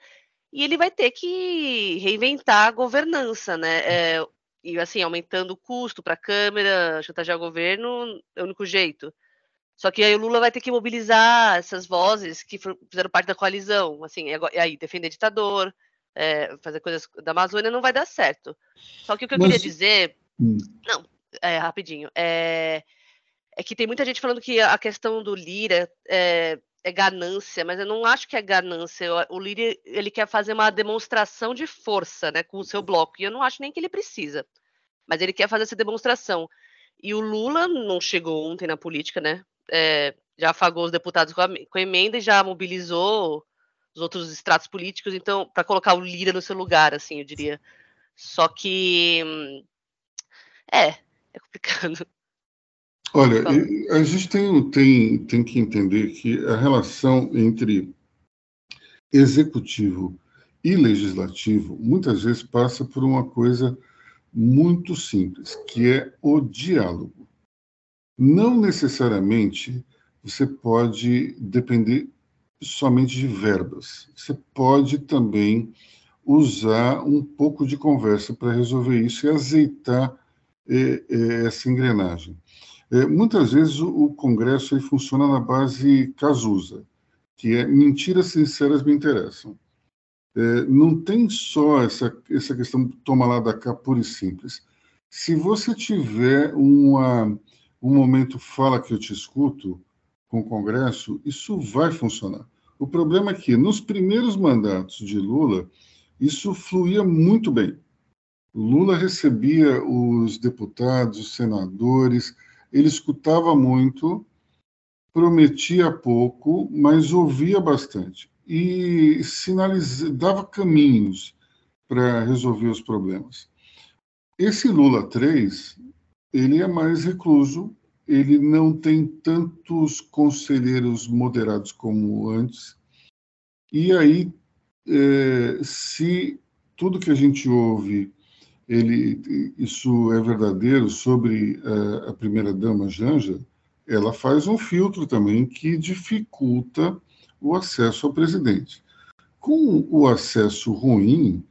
Speaker 2: e ele vai ter que reinventar a governança, né? É, e assim, aumentando o custo para a Câmara, chantagear o governo, é o único jeito. Só que aí o Lula vai ter que mobilizar essas vozes que fizeram parte da coalizão, assim, e aí defender ditador, é, fazer coisas da Amazônia não vai dar certo. Só que o que eu Mas... queria dizer, hum. não, é, rapidinho, é, é que tem muita gente falando que a questão do Lira é, é ganância, mas eu não acho que é ganância. O Lira ele quer fazer uma demonstração de força, né, com o seu bloco, e eu não acho nem que ele precisa. Mas ele quer fazer essa demonstração. E o Lula não chegou ontem na política, né? É, já afagou os deputados com a, com a emenda e já mobilizou os outros estratos políticos, então, para colocar o Lira no seu lugar, assim, eu diria. Só que. Hum, é, é complicado.
Speaker 1: Olha, a gente tem, tem, tem que entender que a relação entre executivo e legislativo muitas vezes passa por uma coisa muito simples, que é o diálogo. Não necessariamente você pode depender somente de verbas. Você pode também usar um pouco de conversa para resolver isso e azeitar eh, eh, essa engrenagem. É, muitas vezes o, Congresso aí funciona na base Cazuza, que é mentiras sinceras me interessam. É, não tem só essa, essa questão toma lá da cá pura e simples. Se você tiver uma, um momento fala que eu te escuto com o Congresso, isso vai funcionar. O problema é que nos primeiros mandatos de Lula, isso fluía muito bem. Lula recebia os deputados, os senadores, ele escutava muito, prometia pouco, mas ouvia bastante e dava caminhos para resolver os problemas. Esse Lula 3, ele é mais recluso, ele não tem tantos conselheiros moderados como antes, e aí, é, se tudo que a gente ouve ele, isso é verdadeiro sobre uh, a primeira-dama Janja, ela faz um filtro também que dificulta o acesso ao presidente. Com o acesso ruim,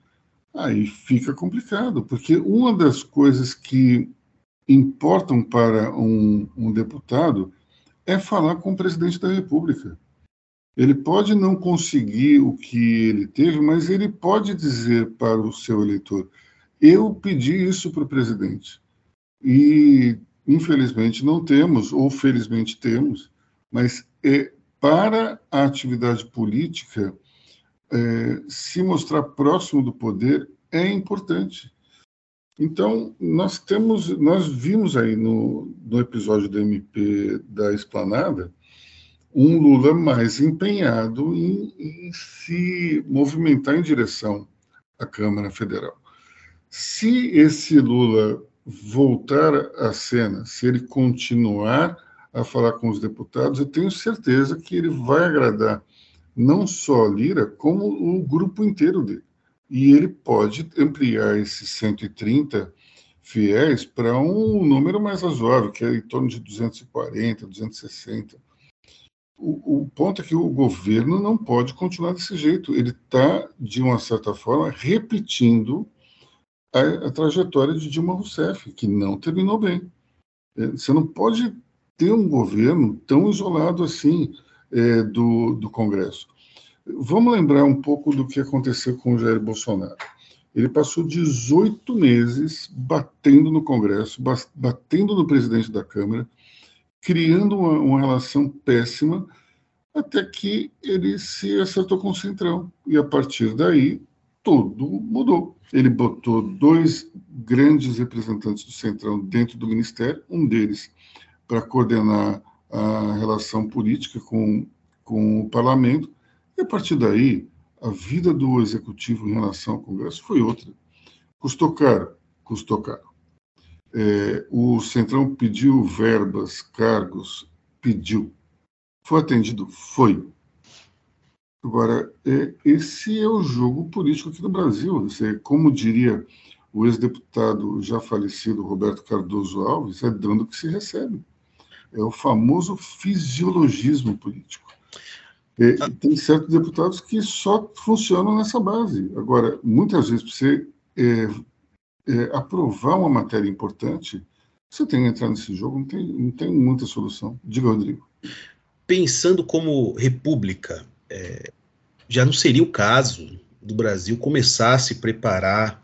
Speaker 1: aí fica complicado, porque uma das coisas que importam para um, um deputado é falar com o presidente da República. Ele pode não conseguir o que ele teve, mas ele pode dizer para o seu eleitor: eu pedi isso para o presidente. E, infelizmente, não temos, ou felizmente temos, mas é, para a atividade política, é, se mostrar próximo do poder é importante. Então, nós temos, nós vimos aí no, no episódio do MP da Esplanada um Lula mais empenhado em, em se movimentar em direção à Câmara Federal. Se esse Lula voltar à cena, se ele continuar a falar com os deputados, eu tenho certeza que ele vai agradar não só Lira, como o grupo inteiro dele. E ele pode ampliar esses 130 fiéis para um número mais razoável, que é em torno de 240, 260. O, o ponto é que o governo não pode continuar desse jeito. Ele está, de uma certa forma, repetindo a, a, trajetória de Dilma Rousseff, que não terminou bem. É, você não pode ter um governo tão isolado assim é, do, do Congresso. Vamos lembrar um pouco do que aconteceu com o Jair Bolsonaro. Ele passou 18 meses batendo no Congresso, batendo no presidente da Câmara, criando uma, uma relação péssima, até que ele se acertou com o Centrão. E a partir daí, tudo mudou. Ele botou dois grandes representantes do Centrão dentro do Ministério, um deles para coordenar a relação política com, com o parlamento, e a partir daí, a vida do executivo em relação ao Congresso foi outra. Custou caro, custou caro. É, o Centrão pediu verbas, cargos, pediu. Foi atendido? Foi. Agora, é, esse é o jogo político aqui no Brasil. Como diria o ex-deputado já falecido Roberto Cardoso Alves, é dando que se recebe. É o famoso fisiologismo político. É, tem certos deputados que só funcionam nessa base. Agora, muitas vezes, para você é, é, aprovar uma matéria importante, você tem que entrar nesse jogo, não tem, não tem muita solução. Diga, Rodrigo.
Speaker 4: Pensando como república, é, já não seria o caso do Brasil começar a se preparar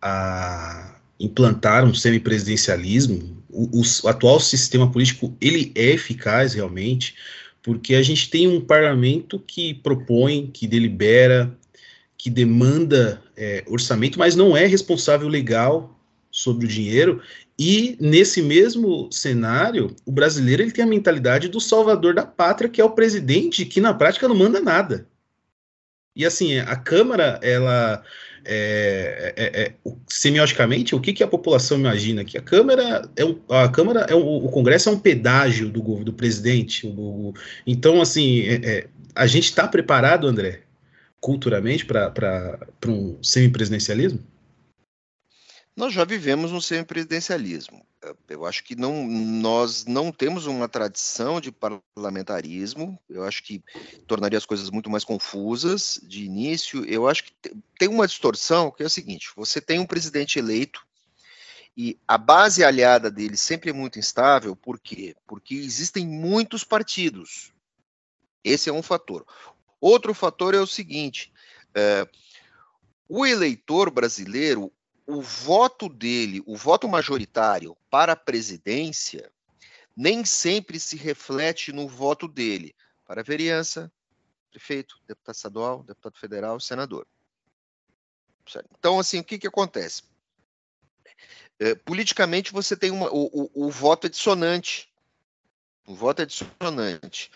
Speaker 4: a implantar um semipresidencialismo. O, o, o atual sistema político ele é eficaz realmente, porque a gente tem um parlamento que propõe, que delibera, que demanda é, orçamento, mas não é responsável legal sobre o dinheiro. E nesse mesmo cenário, o brasileiro ele tem a mentalidade do salvador da pátria, que é o presidente, que na prática não manda nada. E assim, a Câmara, ela é, é, é, semioticamente, o que, que a população imagina? Que a Câmara é um, a Câmara é um, o Congresso é um pedágio do, do presidente. Então, assim, é, é, a gente está preparado, André, culturalmente, para um semipresidencialismo?
Speaker 3: Nós já vivemos um semipresidencialismo. Eu acho que não, nós não temos uma tradição de parlamentarismo. Eu acho que tornaria as coisas muito mais confusas de início. Eu acho que tem uma distorção que é o seguinte: você tem um presidente eleito e a base aliada dele sempre é muito instável. Por quê? Porque existem muitos partidos. Esse é um fator. Outro fator é o seguinte: é, o eleitor brasileiro o voto dele, o voto majoritário para a presidência, nem sempre se reflete no voto dele para a vereança, prefeito, deputado estadual, deputado federal, senador. Então, assim, o que, que acontece? É, politicamente, você tem uma, o, o, o, voto é dissonante. O voto é dissonante.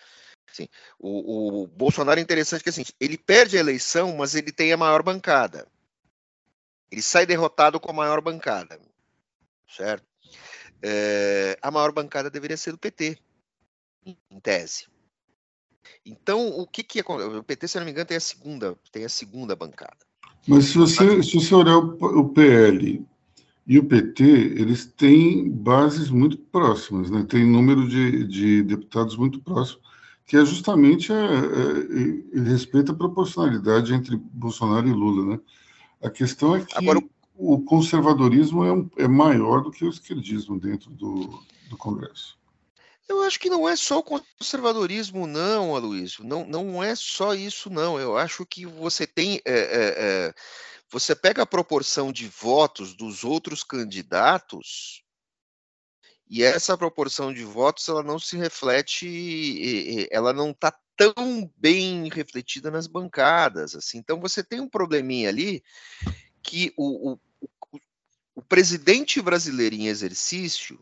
Speaker 3: Assim, o, o Bolsonaro é interessante que assim, ele perde a eleição, mas ele tem a maior bancada. Ele sai derrotado com a maior bancada, certo? É, a maior bancada deveria ser do PT, em tese. Então, o que que é, o PT, se não me engano, tem a segunda, tem a segunda bancada.
Speaker 1: Mas se você, se você olhar o, PL e o PT, eles têm bases muito próximas, né? Tem número de, de deputados muito próximo, que é justamente a, a, a, respeita a proporcionalidade entre Bolsonaro e Lula, né? A questão é que Agora, o conservadorismo é, um, é, maior do que o esquerdismo dentro do, do Congresso.
Speaker 3: Eu acho que não é só o conservadorismo, não, Aloysio. Não, não é só isso, não. Eu acho que você tem. É, é, é você pega a proporção de votos dos outros candidatos e essa proporção de votos ela não se reflete, ela não está tão bem refletida nas bancadas. Assim. Então você tem um probleminha ali que o, o, o, o presidente brasileiro em exercício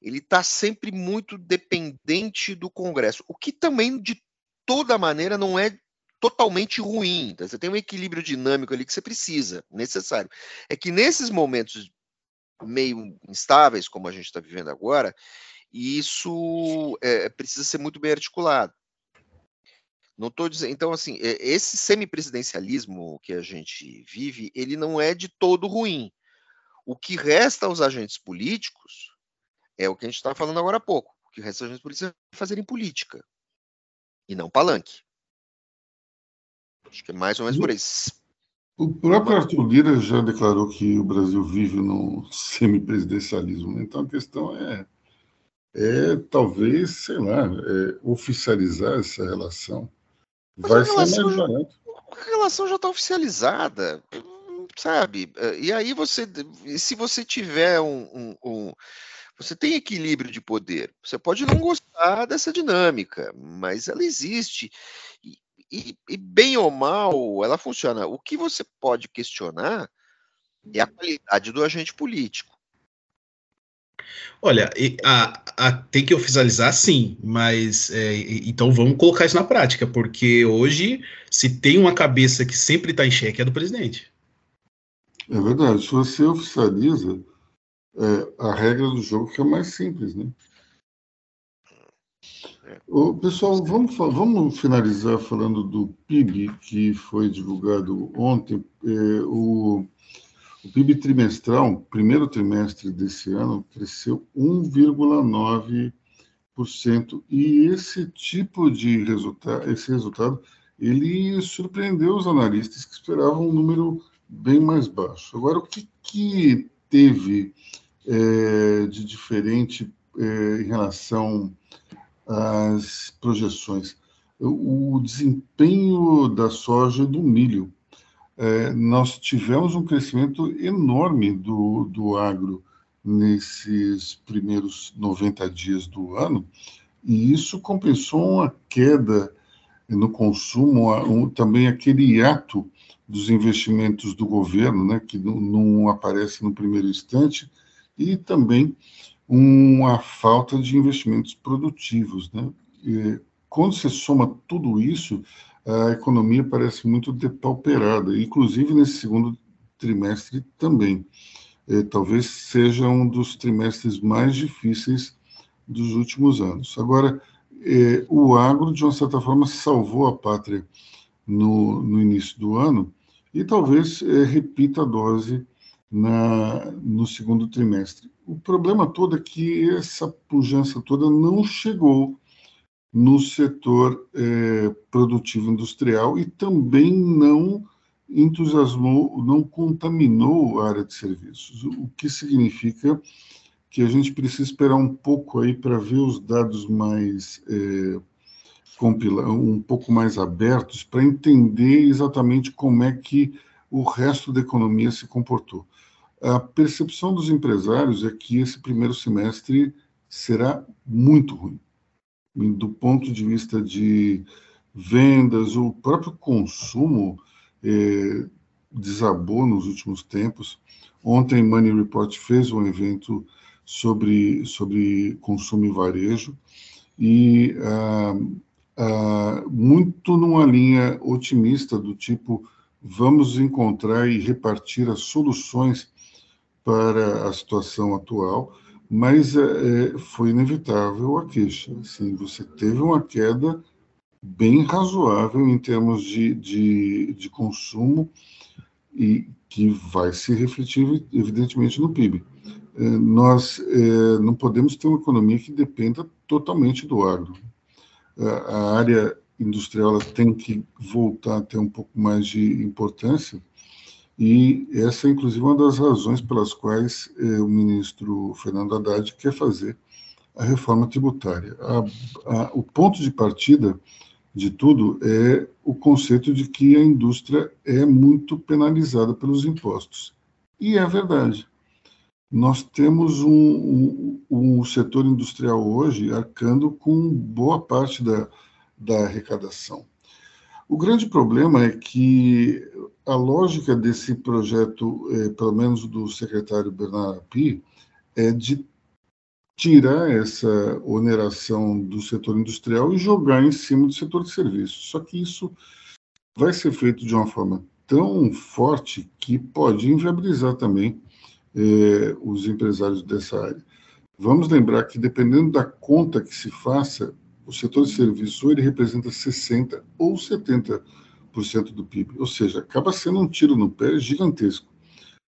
Speaker 3: ele está sempre muito dependente do Congresso, o que também de toda maneira não é totalmente ruim. Tá? Você tem um equilíbrio dinâmico ali que você precisa, necessário. É que nesses momentos meio instáveis, como a gente está vivendo agora, e isso é, precisa ser muito bem articulado. Não estou dizendo, então assim, esse semipresidencialismo que a gente vive, ele não é de todo ruim. O que resta aos agentes políticos é o que a gente estava falando agora há pouco. O que resta aos agentes políticos é fazerem política e não palanque. Acho que é mais ou menos por isso.
Speaker 1: O próprio Arthur Lira já declarou que o Brasil vive num semipresidencialismo. Né? Então a questão é é talvez, sei lá, é, oficializar essa relação. Vai ser mais barato.
Speaker 3: A relação já está oficializada, sabe? E aí você, se você tiver um, um, um, você tem equilíbrio de poder. Você pode não gostar dessa dinâmica, mas ela existe. E, e, e bem ou mal, ela funciona. O que você pode questionar é a qualidade do agente político.
Speaker 4: Olha, a, a, tem que oficializar sim, mas é, então vamos colocar isso na prática, porque hoje, se tem uma cabeça que sempre está em xeque, é do presidente.
Speaker 1: É verdade. Se você oficializa, é, a regra do jogo fica mais simples, né? Ô, pessoal, vamos, vamos finalizar falando do PIB que foi divulgado ontem. É, o o PIB trimestral, primeiro trimestre desse ano, cresceu 1,9%. E esse tipo de resultado, esse resultado, ele surpreendeu os analistas que esperavam um número bem mais baixo. Agora, o que, que teve é, de diferente é, em relação às projeções? O desempenho da soja e do milho é, nós tivemos um crescimento enorme do, do agro nesses primeiros 90 dias do ano, e isso compensou uma queda no consumo, um, também aquele hiato dos investimentos do governo, né, que não, não aparece no primeiro instante, e também uma falta de investimentos produtivos. Né? E, quando você soma tudo isso, a economia parece muito depauperada, inclusive nesse segundo trimestre também. É, talvez seja um dos trimestres mais difíceis dos últimos anos. Agora, é, o agro, de uma certa forma, salvou a pátria no, no início do ano e talvez é, repita a dose na, no segundo trimestre. O problema todo é que essa pujança toda não chegou no setor é, produtivo industrial e também não entusiasmou, não contaminou a área de serviços, o que significa que a gente precisa esperar um pouco aí para ver os dados mais é, um pouco mais abertos para entender exatamente como é que o resto da economia se comportou. A percepção dos empresários é que esse primeiro semestre será muito ruim do ponto de vista de vendas, o próprio consumo é, desabou nos últimos tempos. Ontem, Money Report fez um evento sobre, sobre consumo e varejo, e ah, ah, muito numa linha otimista, do tipo, vamos encontrar e repartir as soluções para a situação atual mas é, é, foi inevitável a queixa. Assim, você teve uma queda bem razoável em termos de, de, de consumo e que vai se refletir, evidentemente, no PIB. É, nós é, não podemos ter uma economia que dependa totalmente do agro. É, a área industrial tem que voltar a ter um pouco mais de importância, e essa é, inclusive, uma das razões pelas quais eh, o ministro Fernando Haddad quer fazer a reforma tributária. A, a, o ponto de partida de tudo é o conceito de que a indústria é muito penalizada pelos impostos. E é verdade. Nós temos um, um, um setor industrial hoje arcando com boa parte da, da arrecadação. O grande problema é que a lógica desse projeto, é, pelo menos do secretário Bernard Api, é de tirar essa oneração do setor industrial e jogar em cima do setor de serviços. Só que isso vai ser feito de uma forma tão forte que pode inviabilizar também é, os empresários dessa área. Vamos lembrar que, dependendo da conta que se faça, o setor de serviços ele representa 60% ou 70% do PIB. Ou seja, acaba sendo um tiro no pé gigantesco.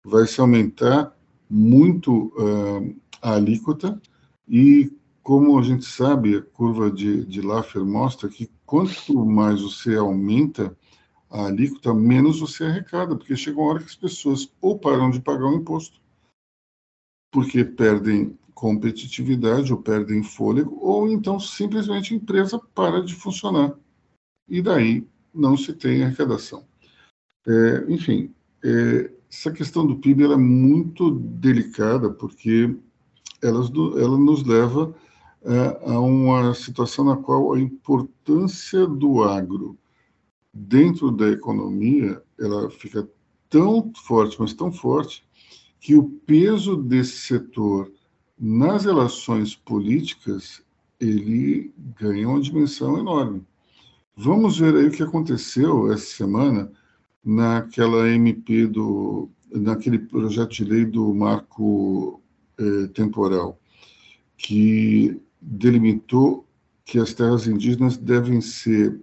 Speaker 1: Vai se aumentar muito uh, a alíquota e, como a gente sabe, a curva de, de Laffer mostra que quanto mais você aumenta a alíquota, menos você arrecada, porque chega uma hora que as pessoas ou param de pagar o imposto, porque perdem competitividade ou perdem fôlego, ou então simplesmente a empresa para de funcionar. E daí não se tem arrecadação. É, enfim, é, essa questão do PIB é muito delicada, porque ela, nos leva é, a uma situação na qual a importância do agro dentro da economia ela fica tão forte, mas tão forte, que o peso desse setor nas relações políticas, ele ganha uma dimensão enorme. Vamos ver aí o que aconteceu essa semana naquela MP do, naquele projeto de lei do marco eh, temporal, que delimitou que as terras indígenas devem ser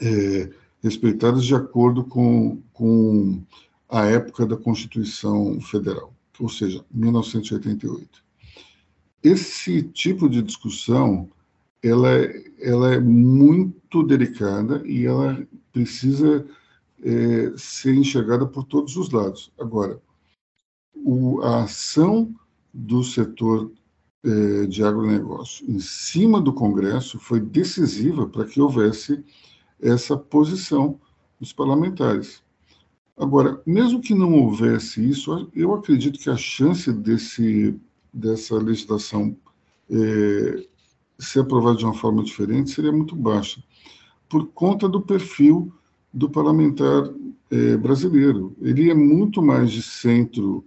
Speaker 1: eh, respeitadas de acordo com, com a época da Constituição Federal, ou seja, 1988. Esse tipo de discussão ela é, ela é muito delicada e ela precisa é, ser enxergada por todos os lados. Agora, o, a ação do setor é, de agronegócio em cima do Congresso foi decisiva para que houvesse essa posição dos parlamentares. Agora, mesmo que não houvesse isso, eu acredito que a chance desse, dessa legislação é, ser aprovada de uma forma diferente seria muito baixa, por conta do perfil do parlamentar é, brasileiro. Ele é muito mais de centro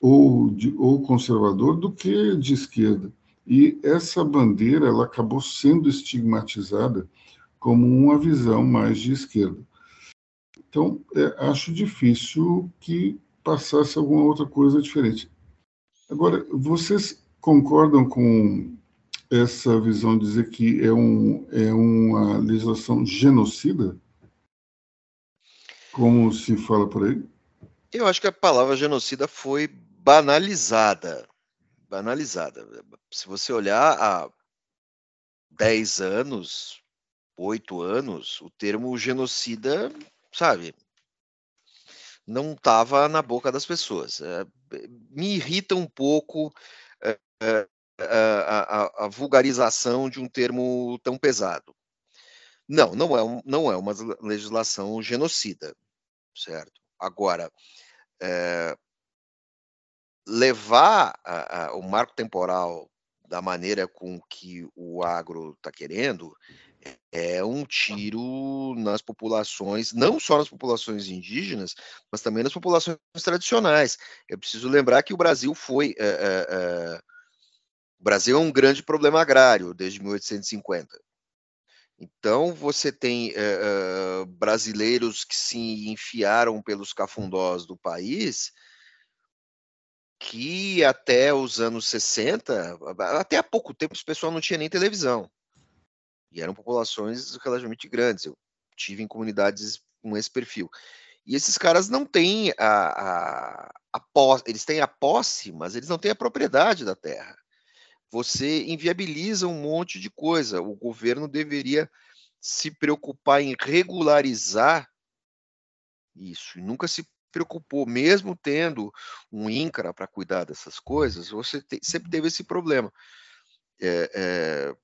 Speaker 1: ou, de, ou conservador do que de esquerda. E essa bandeira ela acabou sendo estigmatizada como uma visão mais de esquerda. Então, é, acho difícil que passasse alguma outra coisa diferente. Agora, vocês concordam com essa visão de dizer que é, um, é uma legislação genocida? Como se fala por aí?
Speaker 3: Eu acho que a palavra genocida foi banalizada. Banalizada. Se você olhar há 10 anos, oito anos, o termo genocida, sabe, não estava na boca das pessoas. É, me irrita um pouco é, é, a, a, vulgarização de um termo tão pesado. Não, não é, não é uma legislação genocida, certo? Agora, é, levar a, o marco temporal da maneira com que o agro está querendo é um tiro nas populações, não só nas populações indígenas, mas também nas populações tradicionais. É preciso lembrar que o Brasil foi. É, é, o Brasil é um grande problema agrário desde 1850. Então, você tem é, brasileiros que se enfiaram pelos cafundós do país, que até os anos 60, até há pouco tempo, esse pessoal não tinha nem televisão. E eram populações relativamente grandes. Eu tive em comunidades com esse perfil. E esses caras não têm a, a, a posse, eles têm a posse, mas eles não têm a propriedade da terra. Você inviabiliza um monte de coisa. O governo deveria se preocupar em regularizar isso. E nunca se preocupou, mesmo tendo um INCRA para cuidar dessas coisas, você te, sempre teve esse problema. É, é,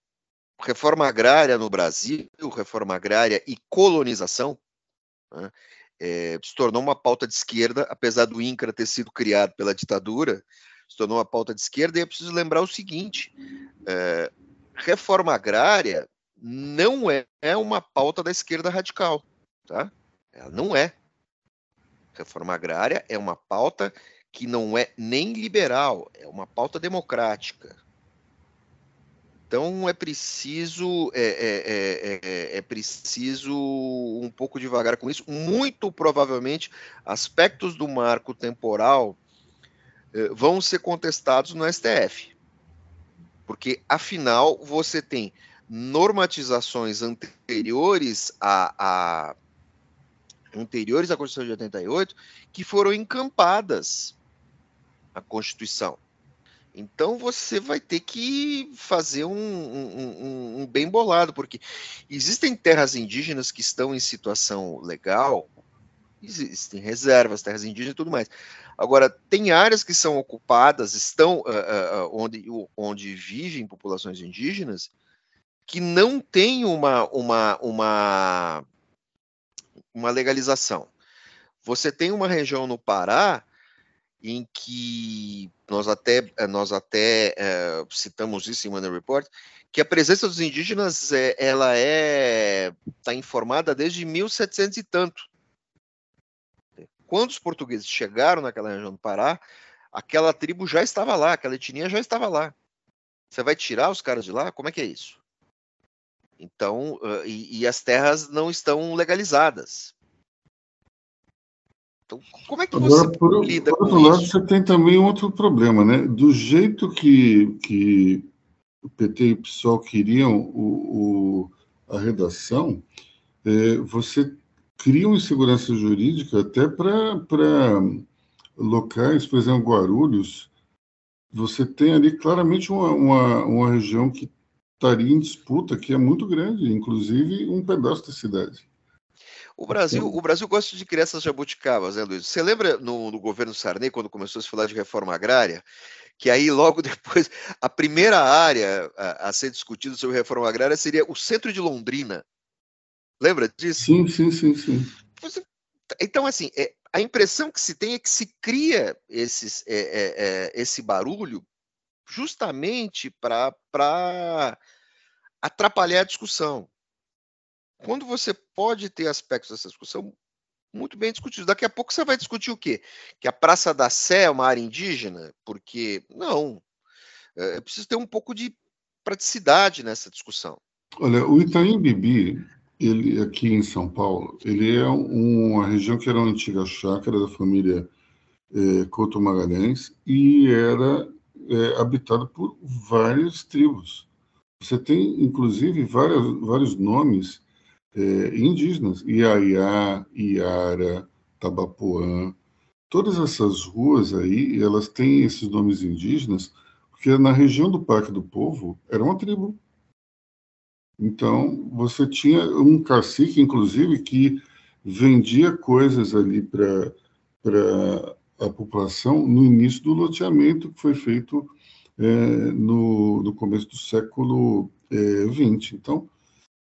Speaker 3: reforma agrária no Brasil, reforma agrária e colonização, né, é, se tornou uma pauta de esquerda, apesar do INCRA ter sido criado pela ditadura, se tornou uma pauta de esquerda, e é preciso lembrar o seguinte: é, reforma agrária não é, é uma pauta da esquerda radical, tá? Ela não é. Reforma agrária é uma pauta que não é nem liberal, é uma pauta democrática. Então é preciso é, é, é, é, preciso um pouco devagar com isso. Muito provavelmente aspectos do marco temporal vão ser contestados no STF, porque afinal você tem normatizações anteriores anteriores à Constituição de 88 que foram encampadas na Constituição. Então você vai ter que fazer um, um, um, bem bolado, porque existem terras indígenas que estão em situação legal, existem reservas, terras indígenas e tudo mais. Agora, tem áreas que são ocupadas, estão uh, uh, onde, onde vivem populações indígenas, que não têm uma, uma, uma, uma legalização. Você tem uma região no Pará em que nós até, nós até citamos isso em Money Report, que a presença dos indígenas é, ela é está informada desde 1700 e tanto. Quando os portugueses chegaram naquela região do Pará, aquela tribo já estava lá, aquela etnia já estava lá. Você vai tirar os caras de lá? Como é que é isso? Então, e, e, as terras não estão legalizadas.
Speaker 1: Então, como é que Agora, você por, lida por outro com lado, isso? você tem também outro problema, né? Do jeito que, que o PT e o PSOL queriam o, o a redação, é, você cria uma insegurança jurídica até para locais, por exemplo, Guarulhos, você tem ali claramente uma, uma, uma região que estaria em disputa, que é muito grande, inclusive um pedaço da cidade.
Speaker 3: O Brasil, o Brasil gosta de criar essas jabuticabas, né, Luiz? Você lembra no, no, governo Sarney, quando começou a se falar de reforma agrária, que aí logo depois, a primeira área a, a ser discutida sobre reforma agrária seria o centro de Londrina. Lembra disso?
Speaker 1: Sim, sim, sim, sim.
Speaker 3: Então, assim, é, a impressão que se tem é que se cria esses, é, é, é esse barulho justamente para atrapalhar a discussão. Quando você pode ter aspectos dessa discussão muito bem discutidos. Daqui a pouco você vai discutir o quê? Que a Praça da Sé é uma área indígena? Porque, não. É, é preciso ter um pouco de praticidade nessa discussão.
Speaker 1: Olha, o Itaim Bibi, ele aqui em São Paulo, ele é uma região que era uma antiga chácara da família é, Couto Magalhães e era é, habitada por várias tribos. Você tem, inclusive, várias, vários nomes é, indígenas, Iaiá, Iara, Tabapuã. Todas essas ruas aí, elas têm esses nomes indígenas, porque na região do Parque do Povo era uma tribo. Então, você tinha um cacique, inclusive, que vendia coisas ali para a população no início do loteamento que foi feito é, no, no começo do século XX. É, então,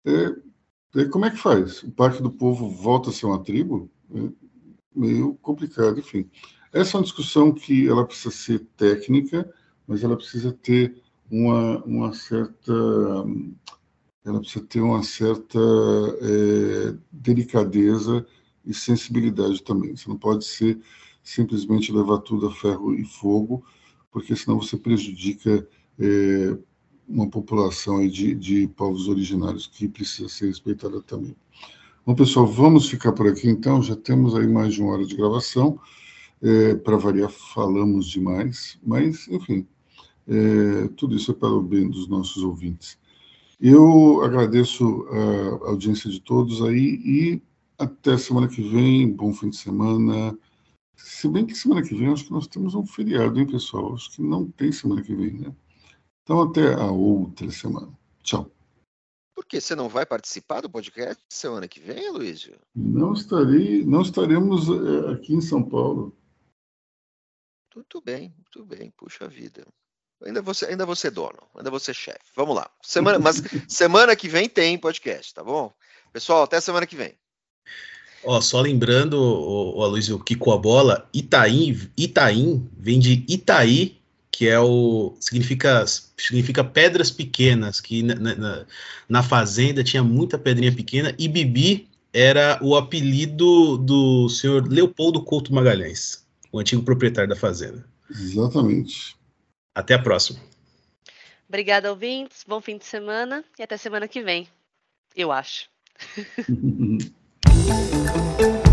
Speaker 1: é, como é que faz? O Parque do Povo volta a ser uma tribo? É meio complicado, enfim. Essa é uma discussão que ela precisa ser técnica, mas ela precisa ter uma, uma certa ela precisa ter uma certa é, delicadeza e sensibilidade também. Você não pode ser simplesmente levar tudo a ferro e fogo, porque senão você prejudica é, uma população de, de povos originários que precisa ser respeitada também. Bom, pessoal, vamos ficar por aqui então. Já temos aí mais de uma hora de gravação. É, Para variar, falamos demais, mas, enfim, é, tudo isso é para o bem dos nossos ouvintes. Eu agradeço a audiência de todos aí e até semana que vem. Bom fim de semana. Se bem que semana que vem acho que nós temos um feriado, hein, pessoal? Acho que não tem semana que vem, né? Então, até a outra semana. Tchau.
Speaker 3: Por que você não vai participar do podcast semana que vem, Luiz?
Speaker 1: Não estarei, não estaremos eh, aqui em São Paulo.
Speaker 3: Tudo bem, tudo bem, puxa vida. Ainda você, ainda você dono, ainda você chefe. Vamos lá. Semana, mas semana que vem tem podcast, tá bom? Pessoal, até semana que vem.
Speaker 4: Ó, só lembrando, o, o Aloysio, que com a bola, Itaim, Itaim vem de Itaí que é o significa significa pedras pequenas, que na, na, na, fazenda tinha muita pedrinha pequena e Bibi era o apelido do senhor Leopoldo Couto Magalhães, o antigo proprietário da fazenda.
Speaker 1: Exatamente.
Speaker 4: Até a próxima.
Speaker 2: Obrigada, ouvintes. Bom fim de semana e até semana que vem. Eu acho.